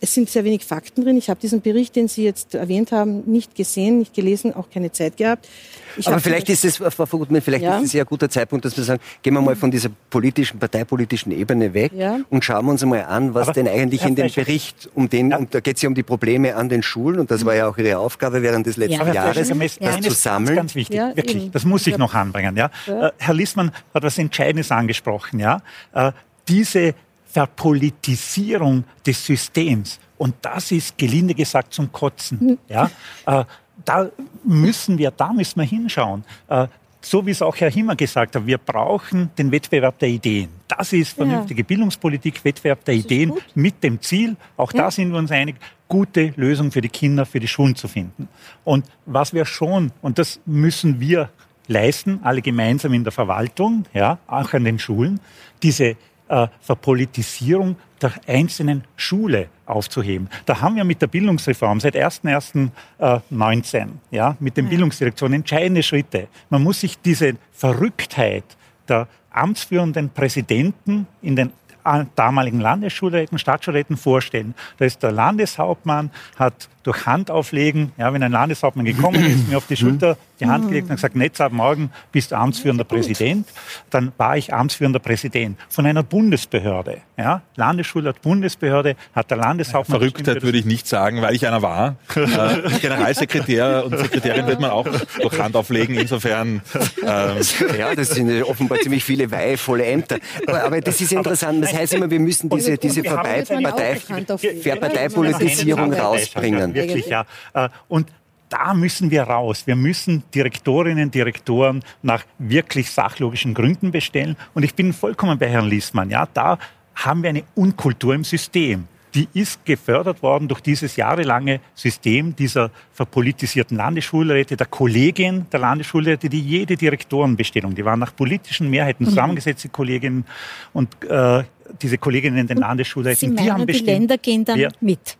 es sind sehr wenig Fakten drin. Ich habe diesen Bericht, den Sie jetzt erwähnt haben, nicht gesehen, nicht gelesen, auch keine Zeit gehabt. Ich Aber vielleicht ist es, Frau Gutmann, vielleicht ja. ist es ja ein guter Zeitpunkt, dass wir sagen, gehen wir mal von dieser politischen, parteipolitischen Ebene weg ja. und schauen wir uns einmal an, was Aber denn eigentlich in dem Bericht um den, ja. und da geht es ja um die Probleme an den Schulen, und das war ja auch Ihre Aufgabe während des letzten ja. Jahres, das zu sammeln. Ganz, ganz wichtig, wirklich, das muss ich noch anbringen. Ja? Äh, Herr Lissmann hat was Entscheidendes angesprochen. Ja? Äh, diese Verpolitisierung des Systems. Und das ist gelinde gesagt zum Kotzen. Hm. Ja? Äh, da müssen wir, da müssen wir hinschauen. Äh, so wie es auch Herr Himmer gesagt hat, wir brauchen den Wettbewerb der Ideen. Das ist vernünftige ja. Bildungspolitik, Wettbewerb der Ideen mit dem Ziel, auch ja. da sind wir uns einig, gute Lösungen für die Kinder, für die Schulen zu finden. Und was wir schon, und das müssen wir leisten, alle gemeinsam in der Verwaltung, ja, auch an den Schulen, diese äh, Verpolitisierung der einzelnen Schule aufzuheben. Da haben wir mit der Bildungsreform seit 1.1.19, äh, ja, mit den ja. Bildungsdirektionen entscheidende Schritte. Man muss sich diese Verrücktheit der amtsführenden Präsidenten in den äh, damaligen Landesschulräten, Stadtschulräten vorstellen. Da ist der Landeshauptmann, hat durch Handauflegen, ja, wenn ein Landeshauptmann gekommen ist, mir auf die Schulter die Hand gelegt und gesagt, jetzt ab morgen bist du amtsführender Präsident, dann war ich amtsführender Präsident von einer Bundesbehörde. Ja. Landesschule hat Bundesbehörde, hat der Landeshauptmann... Verrücktheit würde ich nicht sagen, weil ich einer war. äh, Generalsekretär und Sekretärin wird man auch durch Hand auflegen, insofern... Ähm. Ja, das sind offenbar ziemlich viele weihevolle Ämter. Aber, aber, das ist interessant, das heißt immer, wir müssen diese, diese Verparteipolitisierung rausbringen. Wirklich, ja. Äh, und da müssen wir raus. Wir müssen Direktorinnen, Direktoren nach wirklich sachlogischen Gründen bestellen. Und ich bin vollkommen bei Herrn Liesmann. Ja, da haben wir eine Unkultur im System. Die ist gefördert worden durch dieses jahrelange System dieser verpolitisierten Landesschulräte, der Kollegin der Landesschulräte, die jede Direktorenbestellung, die waren nach politischen Mehrheiten mhm. zusammengesetzte Kolleginnen und äh, diese Kolleginnen in den Landesschulräten, Sie meinen, die haben bestimmt, die Länder gehen dann mit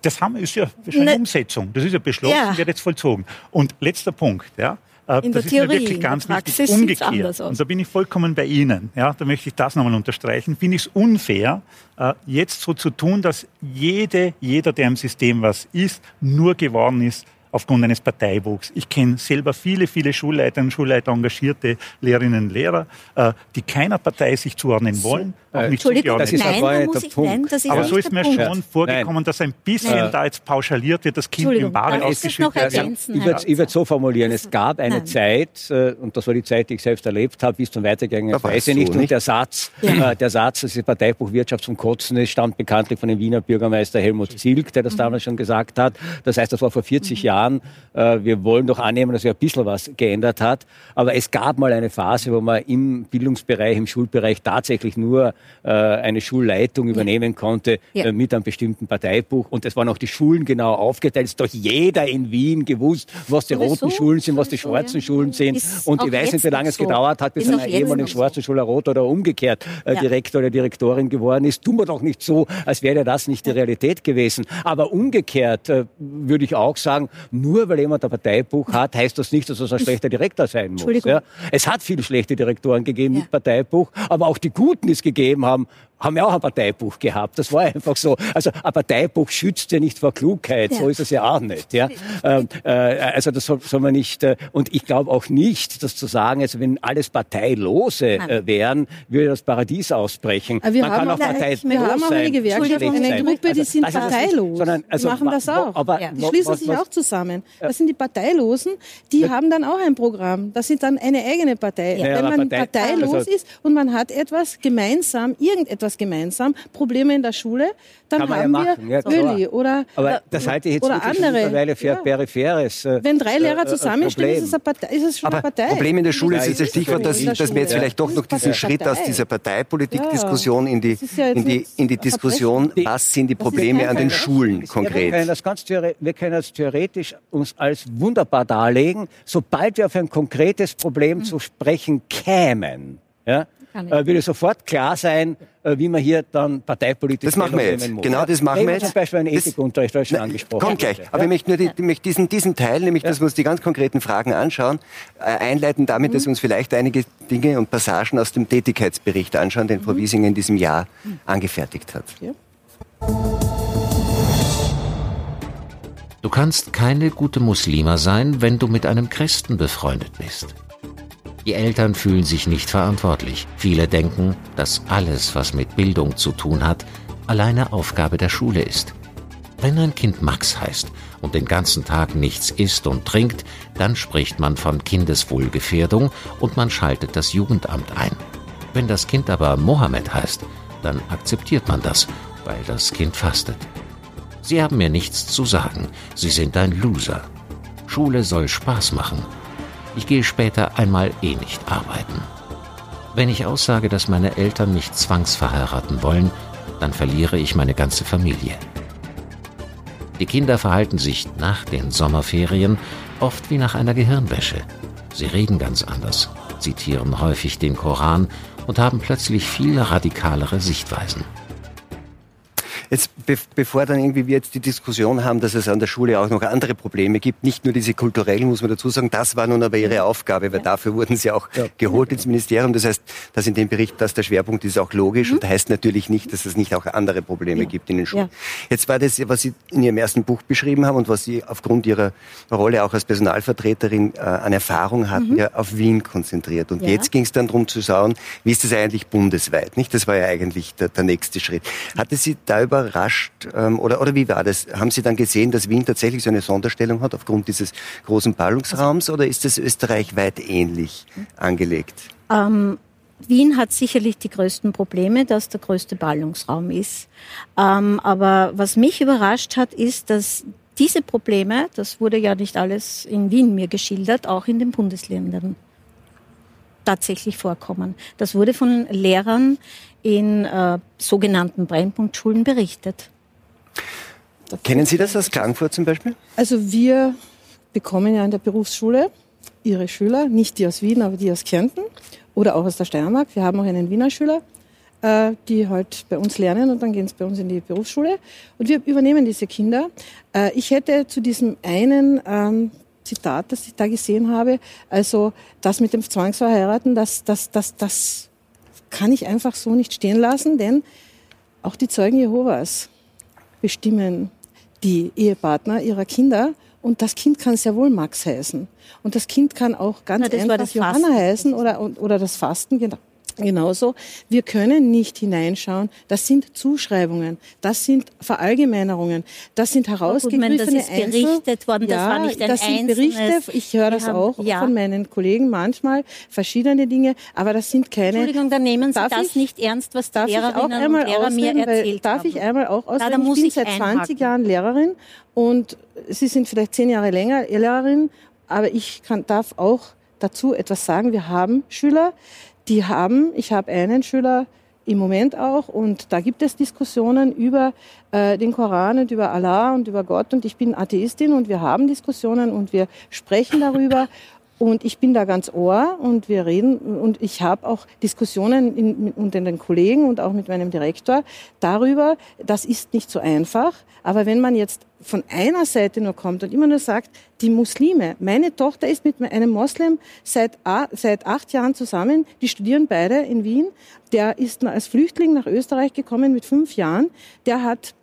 das haben, ist ja schon eine Umsetzung. Das ist ja beschlossen, ja. wird jetzt vollzogen. Und letzter Punkt, ja. Äh, in das ist Theorie, mir wirklich ganz wichtig, umgekehrt. Und da bin ich vollkommen bei Ihnen. Ja, da möchte ich das nochmal unterstreichen. Finde ich es unfair, äh, jetzt so zu tun, dass jede, jeder, der im System was ist, nur geworden ist, aufgrund eines Parteibuchs. Ich kenne selber viele, viele Schulleiter und Schulleiter, engagierte Lehrerinnen und Lehrer, äh, die keiner Partei sich zuordnen wollen. Nicht Entschuldigung, das ist nein, da muss ich, nein, das ist Aber so ist mir Punkt. schon vorgekommen, nein. dass ein bisschen nein. da jetzt pauschaliert wird, das Kind im Bade ausgeschüttet wird. Ich würde es so formulieren, es gab eine nein. Zeit, äh, und das war die Zeit, die ich selbst erlebt habe, wie es dann weitergegangen ist, weiß ich nicht. Und der Satz, ja. äh, der Satz, dass das Parteibuch Wirtschaft zum Kotzen ist, stammt bekanntlich von dem Wiener Bürgermeister Helmut Zilk, der das mhm. damals schon gesagt hat. Das heißt, das war vor 40 mhm. Jahren. Äh, wir wollen doch annehmen, dass sich ein bisschen was geändert hat. Aber es gab mal eine Phase, wo man im Bildungsbereich, im Schulbereich tatsächlich nur äh, eine Schulleitung übernehmen konnte ja. Äh, mit einem bestimmten Parteibuch. Und es waren auch die Schulen genau aufgeteilt. Es hat doch jeder in Wien gewusst, was die roten Schulen sind, was die schwarzen ja. Schulen sind. Ist und ich weiß nicht, wie lange es so. gedauert hat, bis einer ehemaligen schwarzen Schule rot oder umgekehrt ja. Direktor oder Direktorin geworden ist. Tun wir doch nicht so, als wäre das nicht die Realität gewesen. Aber umgekehrt äh, würde ich auch sagen, nur weil jemand ein Parteibuch hat, heißt das nicht, dass es ein schlechter Direktor sein muss. Es hat viele schlechte Direktoren gegeben mit Parteibuch, aber auch die Guten, die es gegeben haben, haben ja auch ein Parteibuch gehabt. Das war einfach so. Also ein Parteibuch schützt ja nicht vor Klugheit. Ja. So ist es ja auch nicht. Ja? Ähm, äh, also das soll, soll, man nicht. Äh, und ich glaube auch nicht, dass zu sagen, also wenn alles Parteilose äh, wären, würde das Paradies ausbrechen. Aber wir man haben kann auch parteilos Wir haben auch eine Gewerkschaft, eine Gruppe, die sind also, parteilos. Sondern, also, die machen das auch. Aber, ja. Die schließen was, sich auch zusammen. Das sind die Parteilosen, die haben dann auch ein Programm. Das sind dann eine eigene Partei. Ja, wenn man Partei, parteilos also, ist und man hat etwas gemeinsam, irgendetwas etwas gemeinsam, Probleme in der Schule, dann haben ja wir ja, Öli oder, Aber das halte ich jetzt oder andere. mittlerweile für ja. peripheres äh, Wenn drei Lehrer äh, zusammenstehen, ist es, Partei, ist es schon Aber eine Partei. Problem in der Schule ist jetzt das Stichwort, dass, dass wir jetzt vielleicht doch noch diesen Schritt aus dieser Parteipolitik-Diskussion in die, in die, in die Diskussion, was sind die Probleme an den Schulen konkret? wir, können das ganz wir können das theoretisch uns als wunderbar darlegen, sobald wir auf ein konkretes Problem mhm. zu sprechen kämen. Ja, äh, würde sofort klar sein, äh, wie man hier dann parteipolitisch Das machen wir jetzt. Muss. Genau, das machen wir jetzt. Zum Beispiel einen Ethikunterricht, das schon angesprochen. Kommt gleich. Aber ja? ich möchte nur die, ich möchte diesen, diesen Teil, nämlich, ja. dass wir uns die ganz konkreten Fragen anschauen, äh, einleiten damit, mhm. dass wir uns vielleicht einige Dinge und Passagen aus dem Tätigkeitsbericht anschauen, den Frau mhm. Wiesinger in diesem Jahr mhm. angefertigt hat. Ja. Du kannst keine gute Muslima sein, wenn du mit einem Christen befreundet bist. Die Eltern fühlen sich nicht verantwortlich. Viele denken, dass alles, was mit Bildung zu tun hat, alleine Aufgabe der Schule ist. Wenn ein Kind Max heißt und den ganzen Tag nichts isst und trinkt, dann spricht man von Kindeswohlgefährdung und man schaltet das Jugendamt ein. Wenn das Kind aber Mohammed heißt, dann akzeptiert man das, weil das Kind fastet. Sie haben mir nichts zu sagen, Sie sind ein Loser. Schule soll Spaß machen ich gehe später einmal eh nicht arbeiten. Wenn ich aussage, dass meine Eltern mich zwangsverheiraten wollen, dann verliere ich meine ganze Familie. Die Kinder verhalten sich nach den Sommerferien oft wie nach einer Gehirnwäsche. Sie reden ganz anders, zitieren häufig den Koran und haben plötzlich viel radikalere Sichtweisen. Jetzt, be bevor dann irgendwie wir jetzt die Diskussion haben, dass es an der Schule auch noch andere Probleme gibt, nicht nur diese kulturellen, muss man dazu sagen, das war nun aber Ihre Aufgabe, weil ja. dafür wurden Sie auch ja. geholt ins Ministerium. Das heißt, dass in dem Bericht, dass der Schwerpunkt ist auch logisch mhm. und heißt natürlich nicht, dass es nicht auch andere Probleme ja. gibt in den Schulen. Jetzt war das, was Sie in Ihrem ersten Buch beschrieben haben und was Sie aufgrund Ihrer Rolle auch als Personalvertreterin äh, an Erfahrung hatten, mhm. ja auf Wien konzentriert. Und jetzt ging es dann darum zu schauen, wie ist das eigentlich bundesweit? Nicht? Das war ja eigentlich der, der nächste Schritt. Hatte Sie da überrascht ähm, oder, oder wie war das? Haben Sie dann gesehen, dass Wien tatsächlich so eine Sonderstellung hat aufgrund dieses großen Ballungsraums oder ist das österreichweit ähnlich angelegt? Ähm, Wien hat sicherlich die größten Probleme, dass der größte Ballungsraum ist. Ähm, aber was mich überrascht hat, ist, dass diese Probleme, das wurde ja nicht alles in Wien mir geschildert, auch in den Bundesländern tatsächlich vorkommen. Das wurde von Lehrern in äh, sogenannten Brennpunktschulen berichtet. Kennen Sie das aus Klagenfurt zum Beispiel? Also wir bekommen ja in der Berufsschule ihre Schüler, nicht die aus Wien, aber die aus Kärnten oder auch aus der Steiermark. Wir haben auch einen Wiener Schüler, äh, die halt bei uns lernen und dann gehen sie bei uns in die Berufsschule. Und wir übernehmen diese Kinder. Äh, ich hätte zu diesem einen ähm, Zitat, das ich da gesehen habe, also das mit dem Zwangsverheiraten, das, das, das, das kann ich einfach so nicht stehen lassen, denn auch die Zeugen Jehovas bestimmen die Ehepartner ihrer Kinder und das Kind kann sehr wohl Max heißen. Und das Kind kann auch ganz Na, einfach Johanna heißen oder, oder das Fasten, genau. Genauso, wir können nicht hineinschauen. Das sind Zuschreibungen, das sind Verallgemeinerungen, das sind herausgegriffene das ist berichtet worden, das ja, war nicht ein das sind Berichte. Ich höre das haben, auch ja. von meinen Kollegen manchmal verschiedene Dinge, aber das sind keine. Entschuldigung, dann nehmen Sie das ich, nicht ernst, was die Lehrerinnen und Lehrer mir erzählt Darf ich einmal auch ausreden? ich bin ich seit einhaken. 20 Jahren Lehrerin und Sie sind vielleicht zehn Jahre länger Lehrerin, aber ich kann, darf auch dazu etwas sagen. Wir haben Schüler, die haben, ich habe einen Schüler im Moment auch und da gibt es Diskussionen über äh, den Koran und über Allah und über Gott und ich bin Atheistin und wir haben Diskussionen und wir sprechen darüber *laughs* und ich bin da ganz ohr und wir reden und ich habe auch Diskussionen in, unter den Kollegen und auch mit meinem Direktor darüber. Das ist nicht so einfach. Aber wenn man jetzt von einer Seite nur kommt und immer nur sagt, die Muslime, meine Tochter ist mit einem Moslem seit, seit acht Jahren zusammen, die studieren beide in Wien, der ist als Flüchtling nach Österreich gekommen mit fünf Jahren, der hat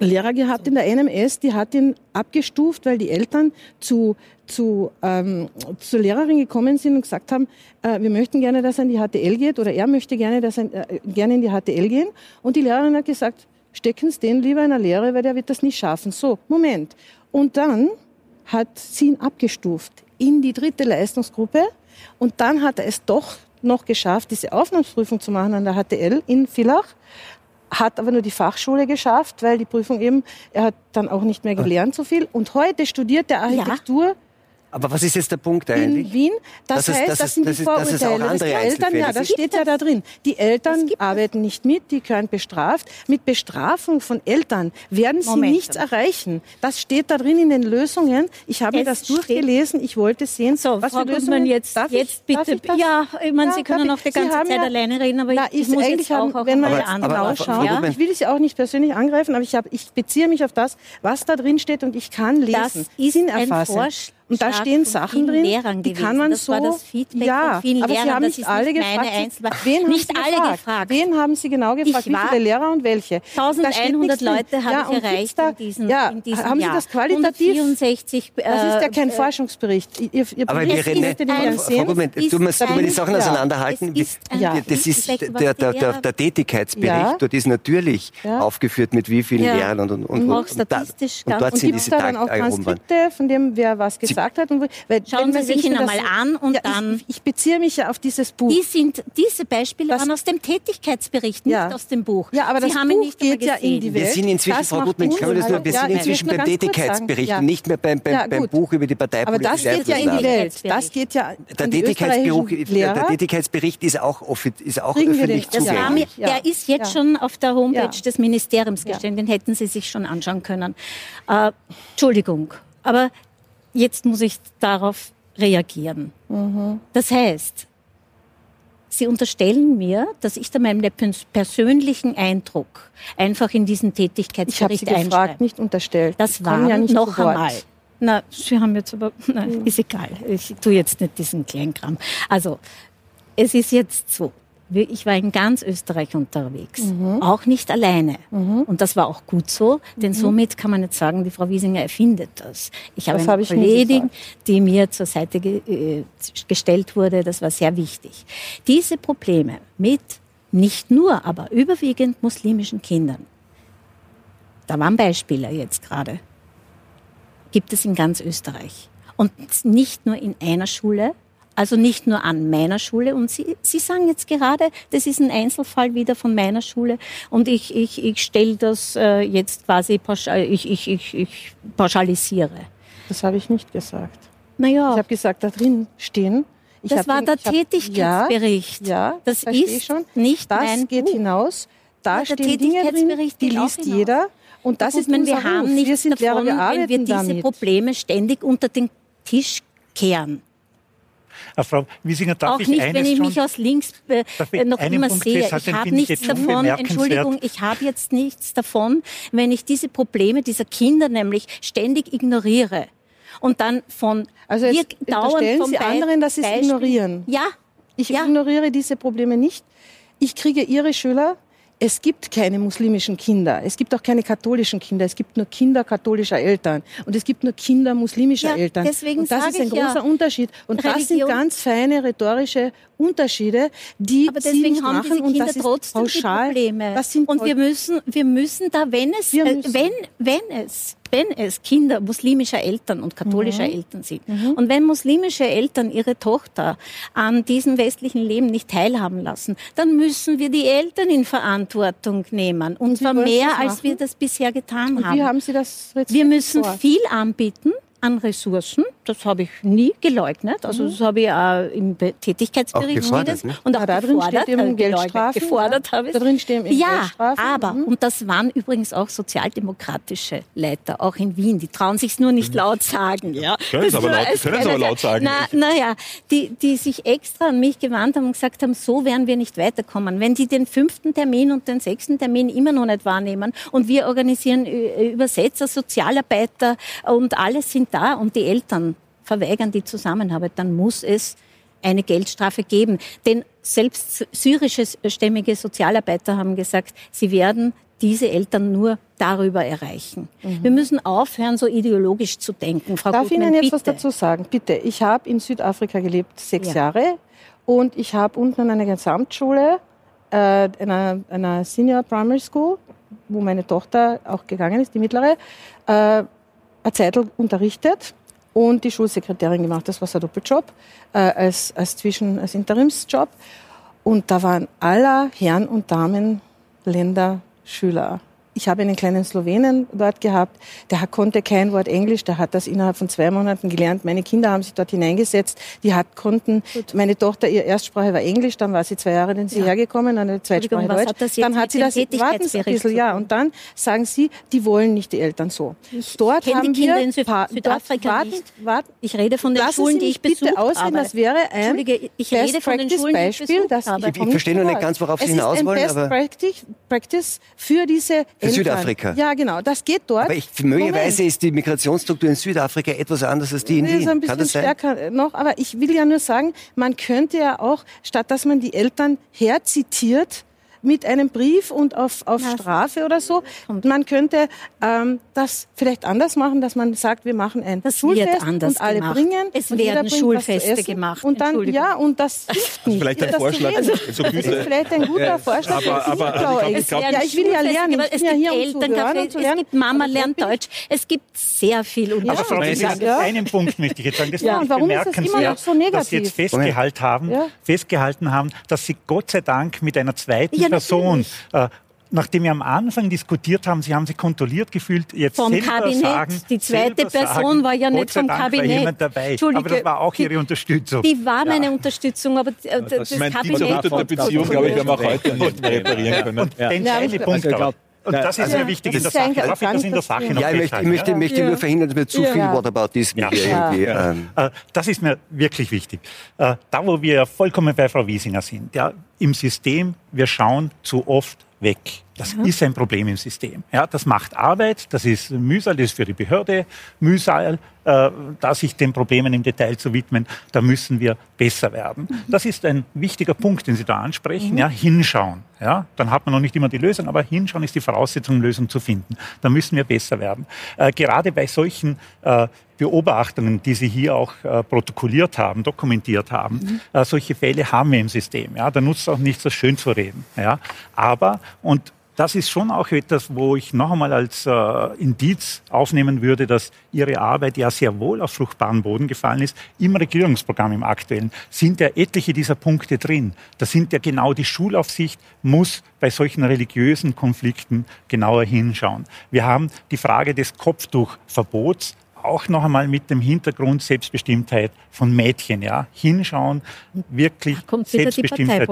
Lehrer gehabt in der NMS, die hat ihn abgestuft, weil die Eltern zu, zu, ähm, zur Lehrerin gekommen sind und gesagt haben, äh, wir möchten gerne, dass er in die HTL geht oder er möchte gerne, dass er äh, gerne in die HTL gehen. Und die Lehrerin hat gesagt, stecken Sie den lieber in eine Lehre, weil der wird das nicht schaffen. So, Moment. Und dann hat sie ihn abgestuft in die dritte Leistungsgruppe und dann hat er es doch noch geschafft, diese Aufnahmeprüfung zu machen an der HTL in Villach hat aber nur die Fachschule geschafft, weil die Prüfung eben, er hat dann auch nicht mehr gelernt so viel. Und heute studiert er Architektur. Ja. Aber was ist jetzt der Punkt eigentlich? In Wien, das, das heißt, ist, das, das, sind die Vorurteile. Das, ist auch andere die Eltern, ja, das steht ja da drin. Die Eltern arbeiten nicht mit, die können bestraft. Mit Bestrafung von Eltern werden sie Moment. nichts erreichen. Das steht da drin in den Lösungen. Ich habe mir das durchgelesen. Ich wollte sehen, so, was Frau für Lösungen. Jetzt, darf jetzt ich, bitte. Darf ja, ich meine, ja, Sie können auch die ganze Zeit ja, alleine reden, aber na, ich, ich muss jetzt haben, auch, wenn man schaut. Ja? Ich will Sie auch nicht persönlich angreifen, aber ich, hab, ich beziehe mich auf das, was da drin steht und ich kann lesen. Das ist Sinn erfassen. ein Vorschlag und da stehen Sachen drin, die kann man das so. War das Feedback ja, von vielen aber Lehrern, Sie haben nicht alle gefragt. Wen nicht haben Sie alle gefragt? gefragt? Wen haben Sie genau gefragt? Wie viele Lehrer und welche? 1100 Leute habe ja, ich erreicht da, in diesem, ja, in diesem haben Sie das qualitativ? 164, äh, das ist ja kein äh, Forschungsbericht. Ihr, ihr aber wir reden nicht. Frau Gutmann, du musst die Sachen auseinanderhalten. Das ist der Tätigkeitsbericht. Dort ist natürlich aufgeführt, mit wie vielen Lehrern und und und. statistisch. Und dort sind diese dann auch Transkripte, von dem wer was gesagt hat. Weil, Schauen Sie sich ihn einmal an und ja, dann. Ich, ich, beziehe mich ja auf dieses Buch. Die sind, diese Beispiele das, waren aus dem Tätigkeitsbericht, nicht ja. aus dem Buch. Ja, aber Sie das Buch geht ja in die Welt. Wir sind inzwischen, das Frau Gutmann, ich kann das nur, wir sind inzwischen beim Tätigkeitsbericht und nicht mehr beim, beim, beim Buch über die Parteipolitik. Aber das geht ja in die Welt. Das geht ja der, Tätigkeitsbericht, der Tätigkeitsbericht ist auch, ist auch öffentlich zugänglich. Der ist jetzt schon auf der Homepage des Ministeriums gestellt. Den hätten Sie sich schon anschauen können. Äh, Entschuldigung, aber jetzt muss ich darauf reagieren. Mhm. Das heißt, Sie unterstellen mir, dass ich da meinen persönlichen Eindruck einfach in diesen Tätigkeitsbericht Ich habe Sie gefragt, nicht unterstellt. Das war ja nicht noch einmal. Na, Sie haben jetzt aber, *laughs* hm. ist egal. Ich tue jetzt nicht diesen Kleinkram. Also, es ist jetzt so. Ich war in ganz Österreich unterwegs, mhm. auch nicht alleine. Mhm. Und das war auch gut so, denn mhm. somit kann man nicht sagen, die Frau Wiesinger erfindet das. Ich habe das eine hab Kollegin, die mir zur Seite ge äh, gestellt wurde, das war sehr wichtig. Diese Probleme mit nicht nur, aber überwiegend muslimischen Kindern, da waren Beispiele jetzt gerade, gibt es in ganz Österreich. Und nicht nur in einer Schule, also nicht nur an meiner Schule. Und Sie, Sie sagen jetzt gerade, das ist ein Einzelfall wieder von meiner Schule. Und ich, ich, ich stelle das äh, jetzt quasi, pauschal, ich, ich, ich, ich pauschalisiere. Das habe ich nicht gesagt. Naja. Ich habe gesagt, da drin stehen. Ich das war den, der Tätigkeitsbericht. Ja, ja das ist schon. nicht Das mein geht Buch. hinaus. Da ja, stehen Dinge drin, die liest jeder. Und das ist mein wir haben nichts wir sind davon, Lehrer, wir wenn wir diese damit. Probleme ständig unter den Tisch kehren. Frau Wiesinger, darf Auch ich nicht, eines wenn ich mich aus links äh, noch immer Punkt sehe. Ich habe nichts davon, Entschuldigung, ich habe jetzt nichts davon, wenn ich diese Probleme dieser Kinder nämlich ständig ignoriere und dann von also jetzt dauernd Sie anderen, dass Sie es ignorieren. Ja. Ich ja. ignoriere diese Probleme nicht. Ich kriege Ihre Schüler es gibt keine muslimischen Kinder. Es gibt auch keine katholischen Kinder. Es gibt nur Kinder katholischer Eltern. Und es gibt nur Kinder muslimischer ja, Eltern. Deswegen und das ist ein großer ja, Unterschied. Und Religion. das sind ganz feine rhetorische Unterschiede, die Aber deswegen haben machen. diese Kinder trotzdem pauschal. die Probleme. und wir müssen, wir müssen da, wenn es, äh, wenn, wenn es wenn es Kinder muslimischer Eltern und katholischer mhm. Eltern sind mhm. und wenn muslimische Eltern ihre Tochter an diesem westlichen Leben nicht teilhaben lassen, dann müssen wir die Eltern in Verantwortung nehmen. Und, und zwar mehr, als wir das bisher getan und haben. Wie haben Sie das Rezept Wir müssen vor? viel anbieten an Ressourcen. Das habe ich nie geleugnet. Also mhm. das habe ich auch im Tätigkeitsbericht auch gefordert, ne? und auch da drin steht eben äh, Geldstrafen. Gefordert habe ich. Da drin stehen eben ja, Geldstrafen. aber mhm. und das waren übrigens auch sozialdemokratische Leiter, auch in Wien. Die trauen sich nur nicht mhm. laut sagen. Ja, können es aber, laut, können es aber laut sagen. Naja, na die, die sich extra an mich gewandt haben und gesagt haben, so werden wir nicht weiterkommen. Wenn die den fünften Termin und den sechsten Termin immer noch nicht wahrnehmen und wir organisieren Übersetzer, Sozialarbeiter und alles sind da und die Eltern verweigern die Zusammenarbeit, dann muss es eine Geldstrafe geben. Denn selbst syrische stämmige Sozialarbeiter haben gesagt, sie werden diese Eltern nur darüber erreichen. Mhm. Wir müssen aufhören, so ideologisch zu denken. Frau Darf Gutmann, ich Ihnen jetzt bitte. was dazu sagen? Bitte. Ich habe in Südafrika gelebt, sechs ja. Jahre. Und ich habe unten an einer Gesamtschule, äh, einer, einer Senior Primary School, wo meine Tochter auch gegangen ist, die mittlere, äh, eine Zeit unterrichtet und die Schulsekretärin gemacht. Das war so ein Doppeljob äh, als, als Zwischen, als Interimsjob. Und da waren aller Herren und Damen Länder Schüler ich habe einen kleinen Slowenen dort gehabt, der konnte kein Wort Englisch, der hat das innerhalb von zwei Monaten gelernt. Meine Kinder haben sich dort hineingesetzt, die hat, konnten, Gut. meine Tochter, ihr Erstsprache war Englisch, dann war sie zwei Jahre in sie ja. hergekommen, eine Zweitsprache Deutsch. Hat dann hat sie das, warten Sie ein bisschen, ja, und dann sagen sie, die wollen nicht die Eltern so. Ich dort haben die Kinder wir, in Südafrika warten, nicht. Warten, ich rede von den Schulen, die ich besucht ausreden, habe. Das wäre ein ich rede von den Schulen, Beispiel, ich besucht habe. Ich, ich verstehe noch nicht ganz, worauf Sie hinaus wollen. Es ist ein Best Practice für diese für Südafrika. Ja, genau. Das geht dort. Aber ich, möglicherweise ist die Migrationsstruktur in Südafrika etwas anders als die in Wien. Ist ein bisschen stärker noch. Aber ich will ja nur sagen, man könnte ja auch, statt dass man die Eltern herzitiert, mit einem Brief und auf, auf Strafe oder so. Man könnte ähm, das vielleicht anders machen, dass man sagt, wir machen ein das Schulfest und alle gemacht. bringen. Es werden Schulfeste gemacht. Und dann, ja, und das *laughs* hilft nicht. Vielleicht ein Vorschlag. Also, so das ist vielleicht ein guter ja, Vorschlag. Aber, aber also ich glaub, ja, ich will ja lernen. Ich es gibt ja Elterncafé, es gibt Mama lernt Deutsch. Es gibt sehr viel. Und aber Frau ja. einen Punkt möchte ich jetzt sagen. Das ja, ist bemerkenswert, so dass Sie jetzt festgehalten haben, festgehalten haben, dass Sie Gott sei Dank mit einer zweiten Person äh, nachdem wir am Anfang diskutiert haben, Sie haben sich kontrolliert gefühlt, jetzt vom Kabinett. sagen, die zweite Person sagen, war ja nicht vom Dank Kabinett. War dabei. Aber das war auch Ihre Unterstützung. Die war meine ja. Unterstützung, aber äh, das, das mein, Kabinett. Die Beziehung, glaube ich, werden wir auch heute nicht mehr reparieren können. Und ja. ja, Punkt also, Und das ist also, mir wichtig in der Sache. Darf ich das in der Sache noch Ja, ich möchte, ich möchte, ja. möchte nur verhindern, dass wir zu viel Whataboutism ja. irgendwie... Ja. Ähm. Das ist mir wirklich wichtig. Da, wo wir vollkommen bei Frau Wiesinger sind, ja, im System, wir schauen zu oft weg. Das ja. ist ein Problem im System. Ja, das macht Arbeit, das ist Mühsal, das ist für die Behörde Mühsal, äh, da sich den Problemen im Detail zu widmen. Da müssen wir besser werden. Mhm. Das ist ein wichtiger Punkt, den Sie da ansprechen. Mhm. Ja, hinschauen. Ja, dann hat man noch nicht immer die Lösung, aber hinschauen ist die Voraussetzung, Lösung zu finden. Da müssen wir besser werden. Äh, gerade bei solchen äh, Beobachtungen, die Sie hier auch äh, protokolliert haben, dokumentiert haben, mhm. äh, solche Fälle haben wir im System. Ja, da nutzt auch nichts, das schön zu reden. Ja, aber und das ist schon auch etwas, wo ich noch einmal als äh, Indiz aufnehmen würde, dass Ihre Arbeit ja sehr wohl auf fruchtbaren Boden gefallen ist. Im Regierungsprogramm, im aktuellen, sind ja etliche dieser Punkte drin. Da sind ja genau die Schulaufsicht muss bei solchen religiösen Konflikten genauer hinschauen. Wir haben die Frage des Kopftuchverbots auch noch einmal mit dem Hintergrund Selbstbestimmtheit von Mädchen, ja, hinschauen, wirklich Kommt Selbstbestimmtheit,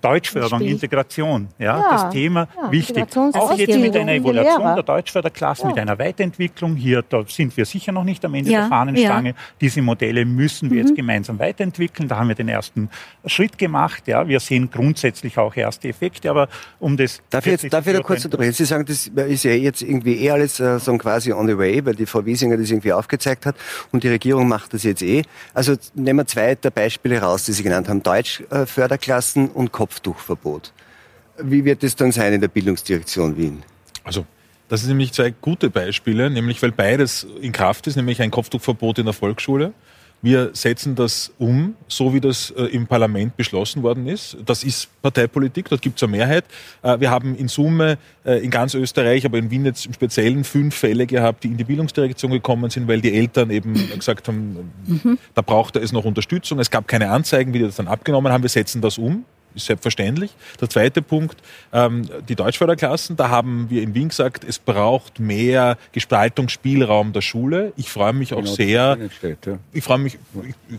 Deutschförderung, Integration, ja, ja, das Thema ja, wichtig. Auch jetzt mit einer Evaluation der Deutschförderklassen, ja. mit einer Weiterentwicklung hier, da sind wir sicher noch nicht am Ende der Fahnenstange. Diese Modelle müssen wir mhm. jetzt gemeinsam weiterentwickeln. Da haben wir den ersten Schritt gemacht. Ja, wir sehen grundsätzlich auch erste Effekte, aber um das darf ich jetzt darf ich da kurz unterbrechen? Sie sagen, das ist ja jetzt irgendwie eh alles äh, so quasi on the way, weil die Frau Wiesinger das irgendwie aufgezeigt hat und die Regierung macht das jetzt eh. Also nehmen wir zwei der Beispiele raus, die Sie genannt haben. Deutschförderklassen und Kopftuchverbot. Wie wird es dann sein in der Bildungsdirektion Wien? Also das sind nämlich zwei gute Beispiele, nämlich weil beides in Kraft ist, nämlich ein Kopftuchverbot in der Volksschule wir setzen das um, so wie das äh, im Parlament beschlossen worden ist. Das ist Parteipolitik, dort gibt es eine Mehrheit. Äh, wir haben in Summe äh, in ganz Österreich, aber in Wien jetzt im Speziellen fünf Fälle gehabt, die in die Bildungsdirektion gekommen sind, weil die Eltern eben *clears throat* gesagt haben, mhm. da braucht es noch Unterstützung. Es gab keine Anzeigen, wie die das dann abgenommen haben. Wir setzen das um ist selbstverständlich. Der zweite Punkt, ähm, die Deutschförderklassen, da haben wir in Wien gesagt, es braucht mehr Gestaltungsspielraum der Schule. Ich freue mich auch genau, sehr, steht, ja. ich freue mich,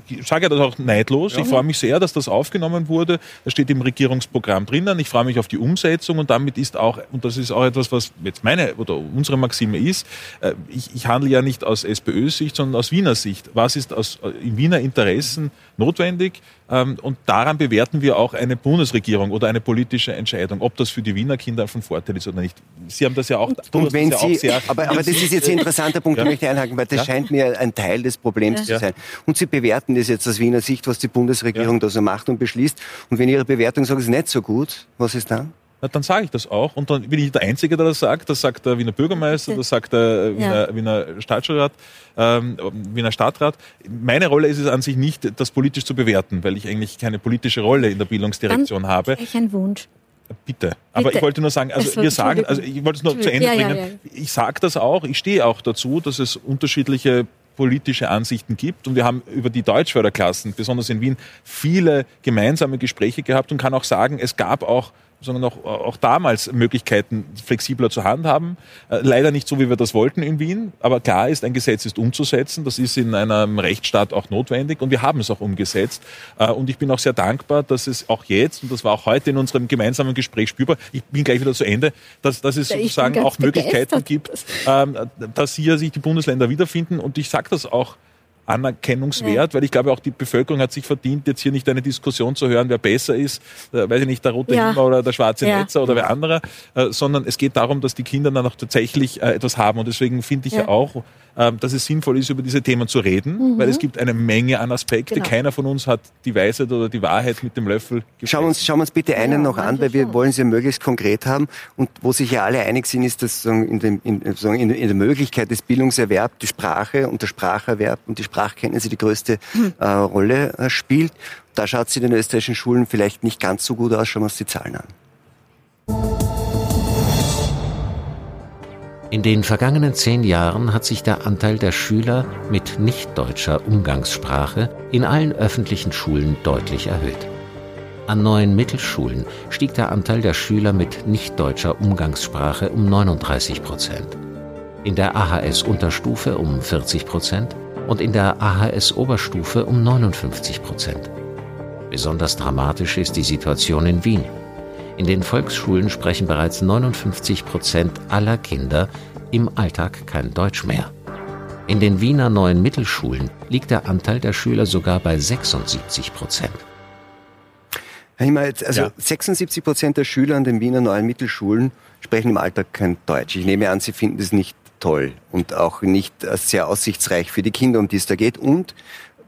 ich, ich sage ja das auch neidlos, ja. ich freue mich sehr, dass das aufgenommen wurde. Das steht im Regierungsprogramm drinnen. Ich freue mich auf die Umsetzung und damit ist auch, und das ist auch etwas, was jetzt meine oder unsere Maxime ist, äh, ich, ich handle ja nicht aus SPÖ-Sicht, sondern aus Wiener Sicht. Was ist aus, äh, in Wiener Interessen notwendig? Ähm, und daran bewerten wir auch eine Bundesregierung oder eine politische Entscheidung, ob das für die Wiener Kinder von Vorteil ist oder nicht. Sie haben das ja auch. Und wenn Sie, sehr, aber, aber das ist jetzt ein interessanter Punkt, ja. den möchte ich einhaken, weil das ja. scheint mir ein Teil des Problems ja. zu sein. Und Sie bewerten das jetzt aus Wiener Sicht, was die Bundesregierung da so macht und beschließt. Und wenn Ihre Bewertung sagt, es ist nicht so gut, was ist dann? Na, dann sage ich das auch. Und dann bin ich der Einzige, der das sagt. Das sagt der Wiener Bürgermeister, das sagt der Wiener, ja. Wiener Staatsrat, ähm, Wiener Stadtrat. Meine Rolle ist es an sich nicht, das politisch zu bewerten, weil ich eigentlich keine politische Rolle in der Bildungsdirektion dann habe. Ich ein Wunsch. Bitte. Aber Bitte. ich wollte nur sagen, also wir sagen, also ich wollte es nur zu Ende ja, bringen. Ja. Ich sage das auch, ich stehe auch dazu, dass es unterschiedliche politische Ansichten gibt. Und wir haben über die Deutschförderklassen, besonders in Wien, viele gemeinsame Gespräche gehabt und kann auch sagen, es gab auch sondern auch, auch damals Möglichkeiten flexibler zu handhaben. Äh, leider nicht so, wie wir das wollten in Wien, aber klar ist, ein Gesetz ist umzusetzen. Das ist in einem Rechtsstaat auch notwendig und wir haben es auch umgesetzt. Äh, und ich bin auch sehr dankbar, dass es auch jetzt, und das war auch heute in unserem gemeinsamen Gespräch spürbar, ich bin gleich wieder zu Ende, dass, dass es sozusagen auch Möglichkeiten gibt, ähm, dass hier sich die Bundesländer wiederfinden. Und ich sage das auch anerkennungswert, ja. weil ich glaube, auch die Bevölkerung hat sich verdient, jetzt hier nicht eine Diskussion zu hören, wer besser ist, äh, weiß ich nicht, der rote ja. Himmer oder der schwarze ja. Netzer oder wer anderer, äh, sondern es geht darum, dass die Kinder dann auch tatsächlich äh, etwas haben. Und deswegen finde ich ja, ja auch, ähm, dass es sinnvoll ist, über diese Themen zu reden, mhm. weil es gibt eine Menge an Aspekte. Genau. Keiner von uns hat die Weisheit oder die Wahrheit mit dem Löffel Schauen wir uns, schauen wir uns bitte einen ja, noch an, weil wir schon. wollen sie möglichst konkret haben. Und wo sich ja alle einig sind, ist, dass in, dem, in, in, in der Möglichkeit des Bildungserwerbs die Sprache und der Spracherwerb und die Sprachkenntnisse die größte äh, Rolle äh, spielt. Da schaut es in den österreichischen Schulen vielleicht nicht ganz so gut aus. Schauen wir uns die Zahlen an. In den vergangenen zehn Jahren hat sich der Anteil der Schüler mit nicht-deutscher Umgangssprache in allen öffentlichen Schulen deutlich erhöht. An neuen Mittelschulen stieg der Anteil der Schüler mit nicht-deutscher Umgangssprache um 39 Prozent, in der AHS Unterstufe um 40 Prozent und in der AHS Oberstufe um 59 Prozent. Besonders dramatisch ist die Situation in Wien. In den Volksschulen sprechen bereits 59 Prozent aller Kinder im Alltag kein Deutsch mehr. In den Wiener neuen Mittelschulen liegt der Anteil der Schüler sogar bei 76 Prozent. Meine, also ja. 76 Prozent der Schüler an den Wiener neuen Mittelschulen sprechen im Alltag kein Deutsch. Ich nehme an, sie finden es nicht toll und auch nicht sehr aussichtsreich für die Kinder, um die es da geht. Und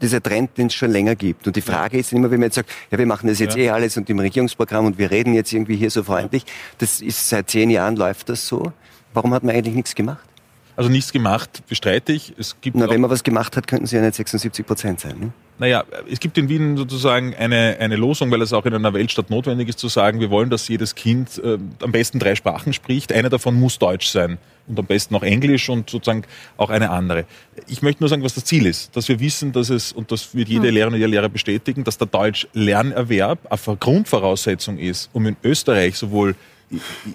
dieser Trend, den es schon länger gibt. Und die Frage ist immer, wenn man jetzt sagt, ja, wir machen das jetzt ja. eh alles und im Regierungsprogramm und wir reden jetzt irgendwie hier so freundlich, das ist seit zehn Jahren läuft das so. Warum hat man eigentlich nichts gemacht? Also nichts gemacht, bestreite ich. Es gibt Na, wenn man was gemacht hat, könnten sie ja nicht 76 Prozent sein. Ne? Naja, es gibt in Wien sozusagen eine, eine Losung, weil es auch in einer Weltstadt notwendig ist, zu sagen, wir wollen, dass jedes Kind äh, am besten drei Sprachen spricht. Eine davon muss Deutsch sein und am besten auch Englisch und sozusagen auch eine andere. Ich möchte nur sagen, was das Ziel ist. Dass wir wissen, dass es, und das wird jede hm. Lehrerin und jeder Lehrer bestätigen, dass der Deutsch-Lernerwerb eine Grundvoraussetzung ist, um in Österreich sowohl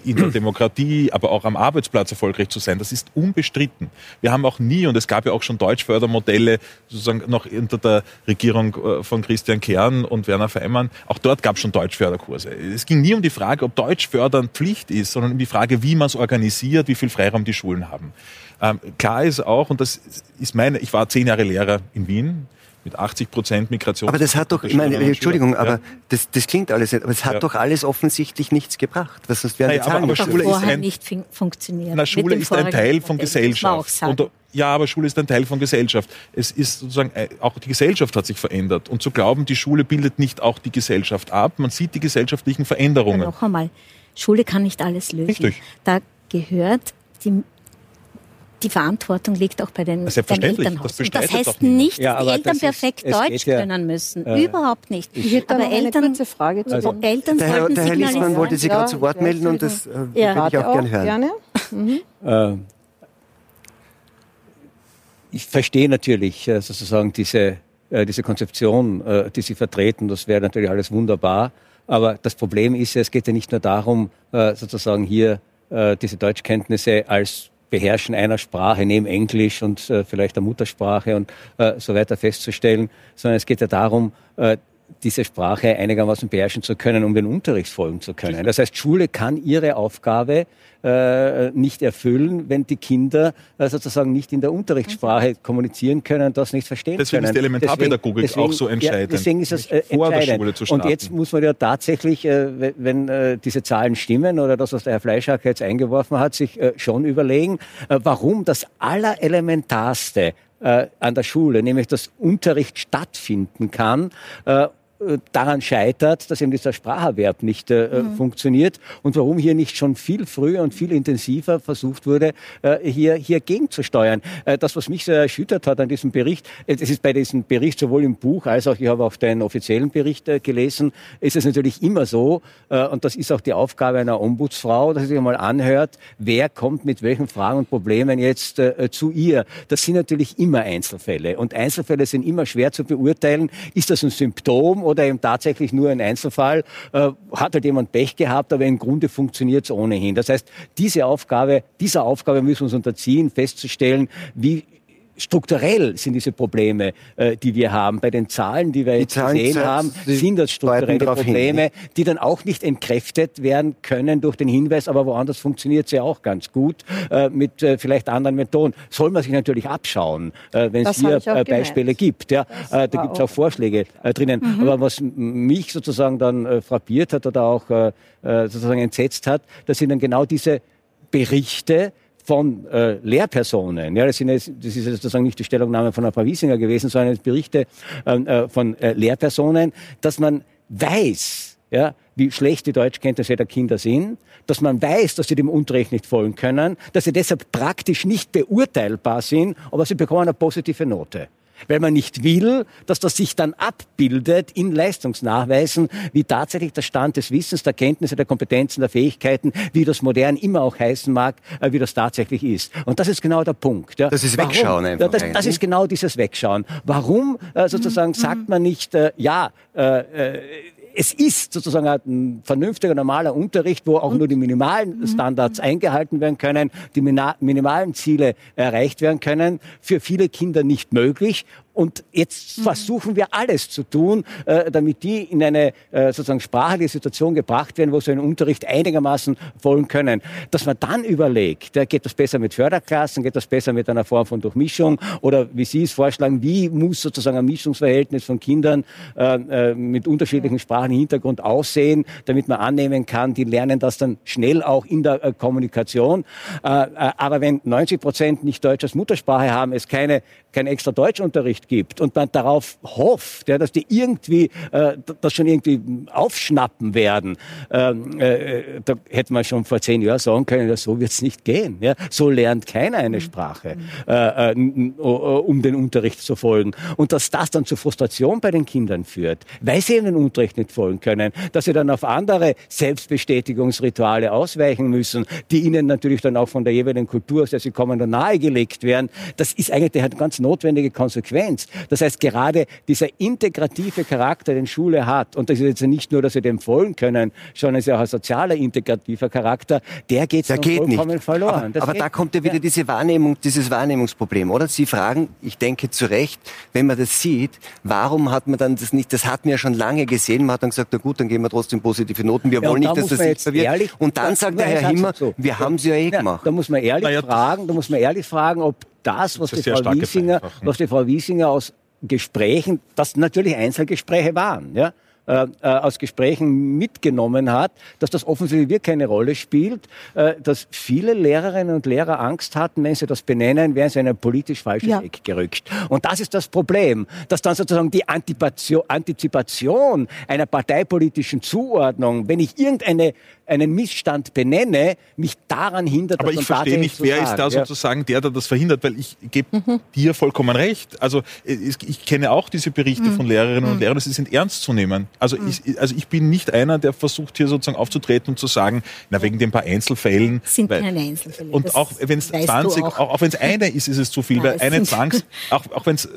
in der Demokratie, aber auch am Arbeitsplatz erfolgreich zu sein. Das ist unbestritten. Wir haben auch nie, und es gab ja auch schon Deutschfördermodelle, sozusagen noch unter der Regierung äh, von Christian Kern und Werner Feimann, auch dort gab es schon Deutschförderkurse. Es ging nie um die Frage, ob Deutschfördern Pflicht ist, sondern um die Frage, wie man es organisiert, wie viel Freiraum die Schulen haben. Ähm, klar ist auch, und das ist meine, ich war zehn Jahre Lehrer in Wien, mit 80 Prozent Migration. Aber das hat doch, ich meine, Entschuldigung, aber ja. das, das klingt alles nicht, aber es hat ja. doch alles offensichtlich nichts gebracht. Was sonst wären naja, die Zahlen aber, aber Schule ist ein, nicht funktioniert. Na, Schule ist ein Teil von Gesellschaft. Und, ja, aber Schule ist ein Teil von Gesellschaft. Es ist sozusagen, äh, auch die Gesellschaft hat sich verändert. Und zu glauben, die Schule bildet nicht auch die Gesellschaft ab, man sieht die gesellschaftlichen Veränderungen. Ja, noch einmal, Schule kann nicht alles lösen. Richtig. Da gehört die die Verantwortung liegt auch bei den, den Elternhäusern. Das, das heißt nicht, ja, dass die Eltern perfekt ist, Deutsch ja, können müssen. Äh, Überhaupt nicht. Ich hätte aber Eltern, eine kurze Frage zu also, Eltern der Herr, der Herr Liesmann wollte sich gerade zu Wort melden und das äh, ja. würde ich auch, auch gerne hören. Gerne. Mhm. Äh, ich verstehe natürlich äh, sozusagen diese, äh, diese Konzeption, äh, die Sie vertreten. Das wäre natürlich alles wunderbar. Aber das Problem ist ja, es geht ja nicht nur darum, sozusagen hier diese Deutschkenntnisse als Beherrschen einer Sprache neben Englisch und äh, vielleicht der Muttersprache und äh, so weiter festzustellen, sondern es geht ja darum, äh, diese Sprache einigermaßen beherrschen zu können, um den Unterricht folgen zu können. Das heißt, Schule kann ihre Aufgabe äh, nicht erfüllen, wenn die Kinder äh, sozusagen nicht in der Unterrichtssprache kommunizieren können, das nicht verstehen deswegen können. Deswegen ist die Elementarpädagogik deswegen, auch so entscheidend. Ja, deswegen ist es äh, entscheidend. Und jetzt muss man ja tatsächlich, äh, wenn äh, diese Zahlen stimmen oder das, was der Herr Fleischacker jetzt eingeworfen hat, sich äh, schon überlegen, äh, warum das Allerelementarste äh, an der Schule, nämlich dass Unterricht stattfinden kann, daran scheitert, dass eben dieser Spracherwerb nicht äh, mhm. funktioniert und warum hier nicht schon viel früher und viel intensiver versucht wurde, äh, hier, hier gegenzusteuern. Äh, das, was mich sehr erschüttert hat an diesem Bericht, äh, es ist bei diesem Bericht sowohl im Buch als auch, ich habe auch den offiziellen Bericht äh, gelesen, ist es natürlich immer so, und das ist auch die Aufgabe einer Ombudsfrau, dass sie sich mal anhört, wer kommt mit welchen Fragen und Problemen jetzt zu ihr. Das sind natürlich immer Einzelfälle und Einzelfälle sind immer schwer zu beurteilen. Ist das ein Symptom oder eben tatsächlich nur ein Einzelfall, äh, hat halt jemand Pech gehabt, aber im Grunde funktioniert es ohnehin. Das heißt, diese Aufgabe, dieser Aufgabe müssen wir uns unterziehen, festzustellen, wie strukturell sind diese Probleme, äh, die wir haben. Bei den Zahlen, die wir die jetzt Zahlen gesehen haben, sind das strukturelle Probleme, hin. die dann auch nicht entkräftet werden können durch den Hinweis, aber woanders funktioniert es ja auch ganz gut äh, mit äh, vielleicht anderen Methoden. Soll man sich natürlich abschauen, äh, wenn es hier äh, Beispiele gibt. Ja, äh, da gibt es auch Vorschläge äh, drinnen. Mhm. Aber was mich sozusagen dann äh, frappiert hat oder auch äh, äh sozusagen entsetzt hat, das sind dann genau diese Berichte, von äh, Lehrpersonen, ja, das, sind jetzt, das ist sozusagen nicht die Stellungnahme von Frau Wiesinger gewesen, sondern Berichte ähm, äh, von äh, Lehrpersonen, dass man weiß, ja, wie schlecht die Deutschkenntnisse der Kinder sind, dass man weiß, dass sie dem Unterricht nicht folgen können, dass sie deshalb praktisch nicht beurteilbar sind, aber sie bekommen eine positive Note weil man nicht will, dass das sich dann abbildet in Leistungsnachweisen, wie tatsächlich der Stand des Wissens, der Kenntnisse, der Kompetenzen, der Fähigkeiten, wie das modern immer auch heißen mag, äh, wie das tatsächlich ist. Und das ist genau der Punkt. Ja. Das ist Warum? Wegschauen einfach. Das, das, ist genau dieses Wegschauen. Warum äh, sozusagen mhm. sagt man nicht, äh, ja, äh es ist sozusagen ein vernünftiger, normaler Unterricht, wo auch nur die minimalen mhm. Standards eingehalten werden können, die minimalen Ziele erreicht werden können, für viele Kinder nicht möglich und jetzt mhm. versuchen wir alles zu tun, äh, damit die in eine äh, sozusagen sprachliche Situation gebracht werden, wo sie einen Unterricht einigermaßen folgen können. Dass man dann überlegt, ja, geht das besser mit Förderklassen, geht das besser mit einer Form von Durchmischung oder wie Sie es vorschlagen, wie muss sozusagen ein Mischungsverhältnis von Kindern äh, äh, mit unterschiedlichen Sprachen Hintergrund aussehen, damit man annehmen kann, die lernen das dann schnell auch in der äh, Kommunikation. Äh, äh, aber wenn 90 Prozent nicht Deutsch als Muttersprache haben, es keine kein extra Deutschunterricht gibt und man darauf hofft, ja, dass die irgendwie äh, das schon irgendwie aufschnappen werden, ähm, äh, da hätte man schon vor zehn Jahren sagen können, ja, so wird's nicht gehen. Ja? So lernt keiner eine mhm. Sprache, äh, äh, um den Unterricht zu folgen. Und dass das dann zur Frustration bei den Kindern führt, weil sie eben den Unterricht nicht folgen können, dass sie dann auf andere Selbstbestätigungsrituale ausweichen müssen, die ihnen natürlich dann auch von der jeweiligen Kultur, aus der sie kommen, dann nahegelegt werden. Das ist eigentlich der ganz notwendige Konsequenz. Das heißt, gerade dieser integrative Charakter, den Schule hat, und das ist jetzt nicht nur, dass wir dem folgen können, sondern es ist ja auch ein sozialer integrativer Charakter, der geht, der geht vollkommen nicht. verloren. Aber, aber da kommt ja wieder ja. diese Wahrnehmung, dieses Wahrnehmungsproblem, oder? Sie fragen, ich denke zu Recht, wenn man das sieht, warum hat man dann das nicht, das hatten wir ja schon lange gesehen, man hat dann gesagt, na gut, dann geben wir trotzdem positive Noten, wir ja, wollen nicht, dass das sichtbar wird. Und dann sagt der Herr Himmer, so. wir haben sie ja eh gemacht. Da muss man ehrlich fragen, da muss man ehrlich fragen, ob das, was, das die, Frau Wiesinger, was die Frau Wiesinger aus Gesprächen, das natürlich Einzelgespräche waren, ja, äh, äh, aus Gesprächen mitgenommen hat, dass das offensichtlich wirklich keine Rolle spielt, äh, dass viele Lehrerinnen und Lehrer Angst hatten, wenn sie das benennen, wären sie in ein politisch falsches ja. Eck gerückt. Und das ist das Problem, dass dann sozusagen die Antizipation einer parteipolitischen Zuordnung, wenn ich irgendeine einen Missstand benenne, mich daran hindert, Aber ich verstehe nicht, wer ist da ja. sozusagen der, der das verhindert, weil ich gebe mhm. dir vollkommen recht. Also ich kenne auch diese Berichte mhm. von Lehrerinnen und mhm. Lehrern, sie sind ernst zu nehmen. Also, mhm. ich, also ich bin nicht einer, der versucht hier sozusagen aufzutreten und zu sagen, na wegen den paar Einzelfällen. Sind weil, keine Einzelfälle. Und auch wenn es 20, auch, auch, auch wenn es eine ist, ist es zu viel, ja, weil eine Zwangs, auch, auch wenn es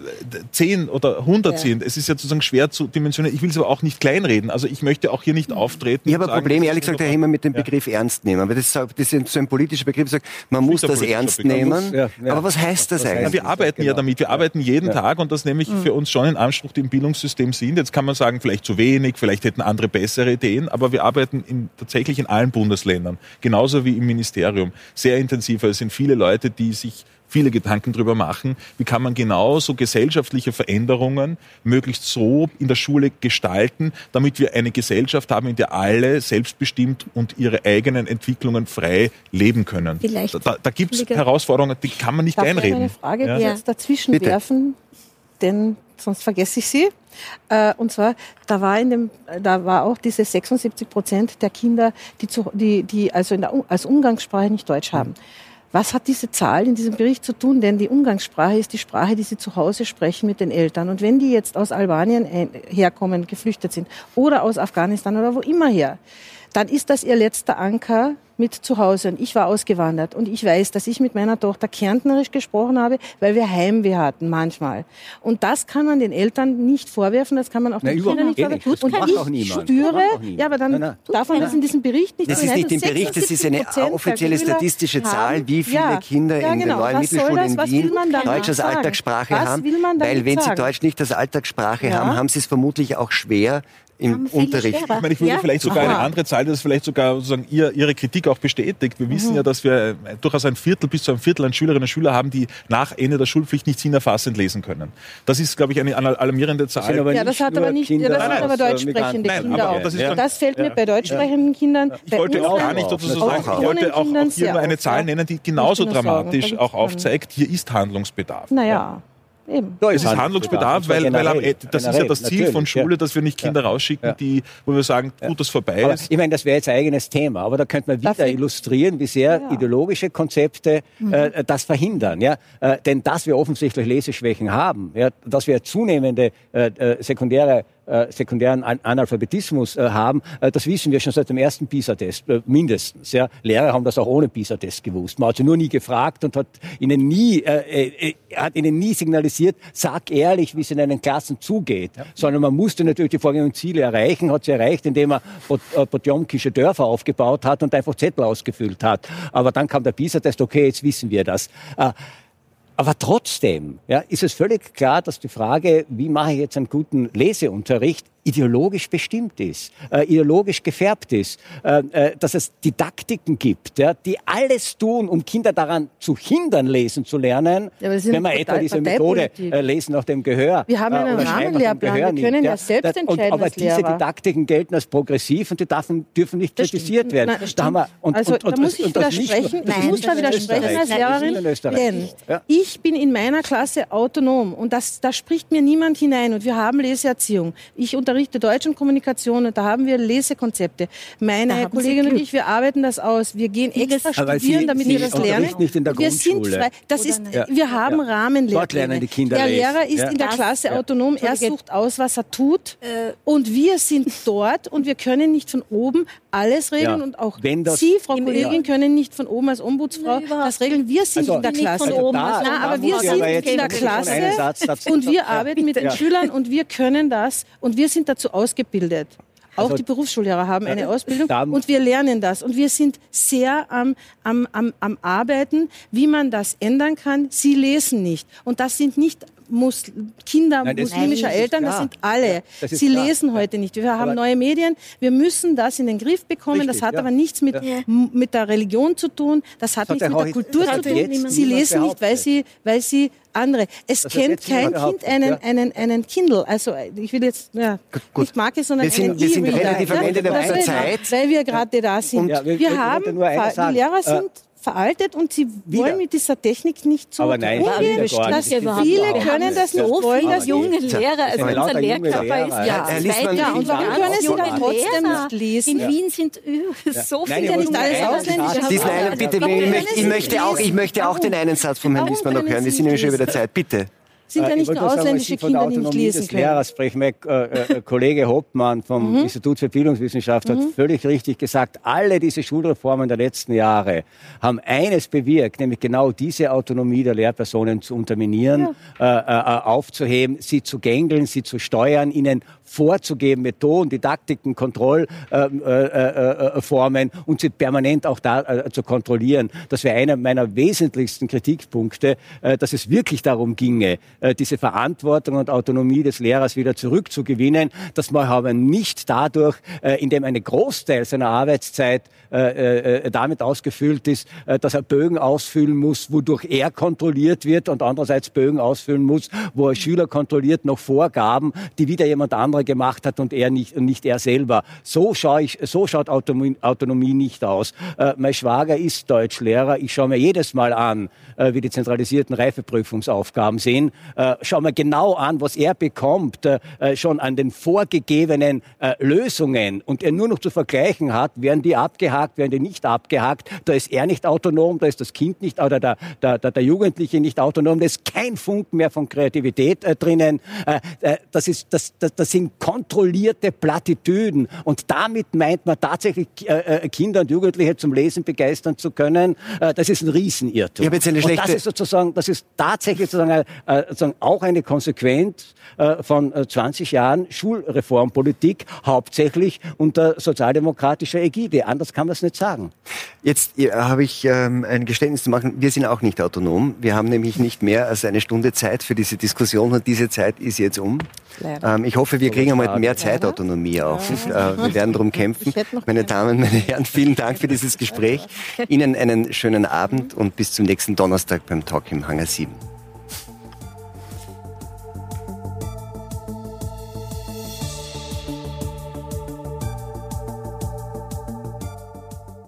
10 oder 100 ja. sind, es ist ja sozusagen schwer zu dimensionieren. Ich will es aber auch nicht kleinreden. Also ich möchte auch hier nicht auftreten. Ich habe ein Problem, ehrlich gesagt, Herr Himmel, mit dem Begriff ja. ernst nehmen. Weil das, das ist so ein politischer Begriff, sagt, man muss das ernst Begriff. nehmen. Ja, aber was heißt das, das eigentlich? wir arbeiten genau. ja damit. Wir arbeiten jeden Tag und das nehme ich für uns schon in Anspruch, die im Bildungssystem sind. Jetzt kann man sagen, vielleicht zu wenig, vielleicht hätten andere bessere Ideen, aber wir arbeiten in, tatsächlich in allen Bundesländern, genauso wie im Ministerium, sehr intensiv. Es sind viele Leute, die sich viele Gedanken darüber machen, wie kann man genau so gesellschaftliche Veränderungen möglichst so in der Schule gestalten, damit wir eine Gesellschaft haben, in der alle selbstbestimmt und ihre eigenen Entwicklungen frei leben können. Vielleicht da, da gibt es Herausforderungen, die kann man nicht Darf einreden. Ich eine Frage ja. jetzt dazwischen Bitte. werfen, denn sonst vergesse ich sie. Äh, und zwar, da war, in dem, da war auch diese 76 Prozent der Kinder, die, zu, die, die also in der, als Umgangssprache nicht Deutsch haben. Mhm. Was hat diese Zahl in diesem Bericht zu tun? Denn die Umgangssprache ist die Sprache, die sie zu Hause sprechen mit den Eltern. Und wenn die jetzt aus Albanien äh, herkommen, geflüchtet sind oder aus Afghanistan oder wo immer her, dann ist das ihr letzter Anker mit zu Hause. Und ich war ausgewandert und ich weiß, dass ich mit meiner Tochter kärntnerisch gesprochen habe, weil wir Heimweh hatten manchmal. Und das kann man den Eltern nicht vorwerfen, das kann man auch den Kindern nicht vorwerfen. Und ich spüre, ja, aber dann nein, nein. darf man das in diesem Bericht nicht Das ist nicht im Bericht, das ist eine offizielle statistische Zahl, wie viele ja, Kinder ja, genau. in den neuen Mittelschulen in Wien Deutsch als Alltagssprache haben. Weil wenn sie Deutsch nicht als Alltagssprache ja. haben, haben sie es vermutlich auch schwer, im Unterricht. Ich meine, ich würde ja? vielleicht sogar Aha. eine andere Zahl, das vielleicht sogar sozusagen ihr, Ihre Kritik auch bestätigt. Wir mhm. wissen ja, dass wir äh, durchaus ein Viertel bis zu ein Viertel an Schülerinnen und Schüler haben, die nach Ende der Schulpflicht nicht sinnerfassend lesen können. Das ist, glaube ich, eine alarmierende Zahl. Das ja, das hat aber nicht, Kinder, ja, das hat aber deutschsprechende Nein, Kinder aber, auch. Das, ja. das, fällt mir bei deutschsprechenden Kindern. Ich wollte auch gar nicht sozusagen, ich wollte auch, auch hier nur eine Zahl nennen, die genauso dramatisch auch aufzeigt, hier ist Handlungsbedarf. Naja. Eben. Ja, es ist Handlungsbedarf, weil, generell, weil das ist ja das Ziel von Schule, ja. dass wir nicht Kinder ja. rausschicken, die, wo wir sagen, gut, das vorbei aber Ich meine, das wäre jetzt ein eigenes Thema, aber da könnte man wieder Dafür? illustrieren, wie sehr ideologische Konzepte mhm. äh, das verhindern. Ja? Äh, denn dass wir offensichtlich Leseschwächen haben, ja, dass wir zunehmende äh, äh sekundäre äh, sekundären Analphabetismus äh, haben, äh, das wissen wir schon seit dem ersten PISA-Test, mindestens. Ja. Lehrer haben das auch ohne PISA-Test gewusst. Man hat sie nur nie gefragt und hat ihnen nie, hat ihnen nie signalisiert, sag ehrlich, wie es in einen Klassen zugeht. Ja. Sondern man musste natürlich die vorgegebenen Ziele erreichen, hat sie erreicht, indem man Potjomkische Dörfer aufgebaut hat und einfach Zettel ausgefüllt hat. Aber dann kam der PISA-Test, okay, jetzt wissen wir das aber trotzdem ja, ist es völlig klar, dass die Frage, wie mache ich jetzt einen guten Leseunterricht, ideologisch bestimmt ist, äh, ideologisch gefärbt ist, äh, äh, dass es Didaktiken gibt, ja, die alles tun, um Kinder daran zu hindern, lesen zu lernen. Ja, wenn man etwa diese Methode äh, Lesen nach dem Gehör Wir haben einen Rahmenlehrplan, wir können ja, ja. Selbst entscheiden und, Aber diese Didaktiken gelten als progressiv und die dürfen, dürfen nicht das kritisiert stimmt. werden. Na, da haben wir, und, also und, und, da muss ich widersprechen, ich muss da widersprechen als Lehrerin, denn ich bin in meiner Klasse autonom und das, da spricht mir niemand hinein und wir haben Leseerziehung. Ich unter unterrichte Deutsch und Kommunikation und da haben wir Lesekonzepte. Meine Kollegin und ich, wir arbeiten das aus. Wir gehen extra studieren, damit Sie wir das lernen. Nicht in der wir sind frei. Das ist, ja. wir haben ja. Rahmenlehrpläne. die Kinder der Lehrer ist ja. in der Klasse das, autonom. Er sucht aus, was er tut. Äh. Und wir sind dort und wir können nicht von oben alles regeln und auch Sie, Frau Kollegin, können nicht von oben als Ombudsfrau das regeln. Wir sind also, in der Klasse. Also da, Na, aber wir sind in der Klasse und wir arbeiten mit den Schülern und wir können das und wir sind dazu ausgebildet. Auch also, die Berufsschullehrer haben eine Ausbildung und wir lernen das. Und wir sind sehr am, am, am, am Arbeiten, wie man das ändern kann. Sie lesen nicht. Und das sind nicht Mus Kinder Nein, muslimischer Eltern, das sind alle. Ja, das Sie klar. lesen heute nicht. Wir haben aber neue Medien. Wir müssen das in den Griff bekommen. Richtig, das hat ja. aber nichts mit, ja. mit der Religion zu tun. Das hat das nichts mit der Kultur zu tun. Sie lesen nicht, weil sie, weil sie andere. Es das kennt kein Kind einen, einen, einen Kindle. Also ich will jetzt ja, Gut. nicht Marke, sondern wir sind, einen wir sind relativ am Ende der Zeit. Weil wir gerade da sind. Ja, wir, wir haben, die Lehrer äh, sind veraltet und sie wieder. wollen mit dieser Technik nicht so Aber nein, umgehen. Das viele können das nicht, wollen das junge Lehrer, also unser Lehrkörper ist ja, ja, ja und warum können sie dann trotzdem nicht lesen? In Wien sind so viele nicht alles ausländisch. Diesen einen, bitte, ich möchte auch, ich möchte auch den einen Satz vom Herrn Liesmann noch hören. Wir sind nämlich schon über der Zeit. Bitte sind ja nicht nur ausländische sagen, Kinder, die nicht lesen des können. Lehrers sprechen. Mein äh, äh, Kollege Hoppmann vom mhm. Institut für Bildungswissenschaft hat mhm. völlig richtig gesagt, alle diese Schulreformen der letzten Jahre haben eines bewirkt, nämlich genau diese Autonomie der Lehrpersonen zu unterminieren, ja. äh, äh, aufzuheben, sie zu gängeln, sie zu steuern, ihnen vorzugeben, Methoden, Didaktiken, Kontrollformen äh, äh, äh, und sie permanent auch da äh, zu kontrollieren. Das wäre einer meiner wesentlichsten Kritikpunkte, äh, dass es wirklich darum ginge, äh, diese Verantwortung und Autonomie des Lehrers wieder zurückzugewinnen, dass man aber nicht dadurch, indem ein Großteil seiner Arbeitszeit damit ausgefüllt ist, dass er Bögen ausfüllen muss, wodurch er kontrolliert wird und andererseits Bögen ausfüllen muss, wo er Schüler kontrolliert noch Vorgaben, die wieder jemand andere gemacht hat und er nicht, nicht er selber. So, schaue ich, so schaut Autonomie, nicht aus. Äh, mein Schwager ist Deutschlehrer. Ich schaue mir jedes Mal an, äh, wie die zentralisierten Reifeprüfungsaufgaben sehen. Äh, schaue mir genau an, was er bekommt, äh, äh schon an den vorgegebenen äh, Lösungen und er nur noch zu vergleichen hat, werden die abgehakt, werden die nicht abgehakt. Da ist er nicht autonom, da ist das Kind nicht oder der, der, der, der Jugendliche nicht autonom. Da ist kein Funk mehr von Kreativität drinnen. das, ist, das, das, das sind kontrollierte Plattitüden. Und damit meint man tatsächlich äh, äh, Kinder und Jugendliche zum Lesen begeistern zu können. Äh, das ist ein Riesenirrtum. Ich jetzt eine schlechte und das ist sozusagen, das ist tatsächlich sozusagen, äh, sozusagen auch eine Konsequenz äh, von 20 äh, Jahren Schulreformpolitik, hauptsächlich unter sozialdemokratischer Ägide. Anders kann man es nicht sagen. Jetzt habe ich ähm, ein Geständnis zu machen. Wir sind auch nicht autonom. Wir haben nämlich nicht mehr als eine Stunde Zeit für diese Diskussion und diese Zeit ist jetzt um. Ähm, ich hoffe, wir kriegen einmal mehr Zeitautonomie auch. Ja. Äh, wir werden darum kämpfen. Meine Damen, meine Herren, vielen Dank für dieses Gespräch. *laughs* Ihnen einen schönen Abend und bis zum nächsten Donnerstag beim Talk im Hangar 7.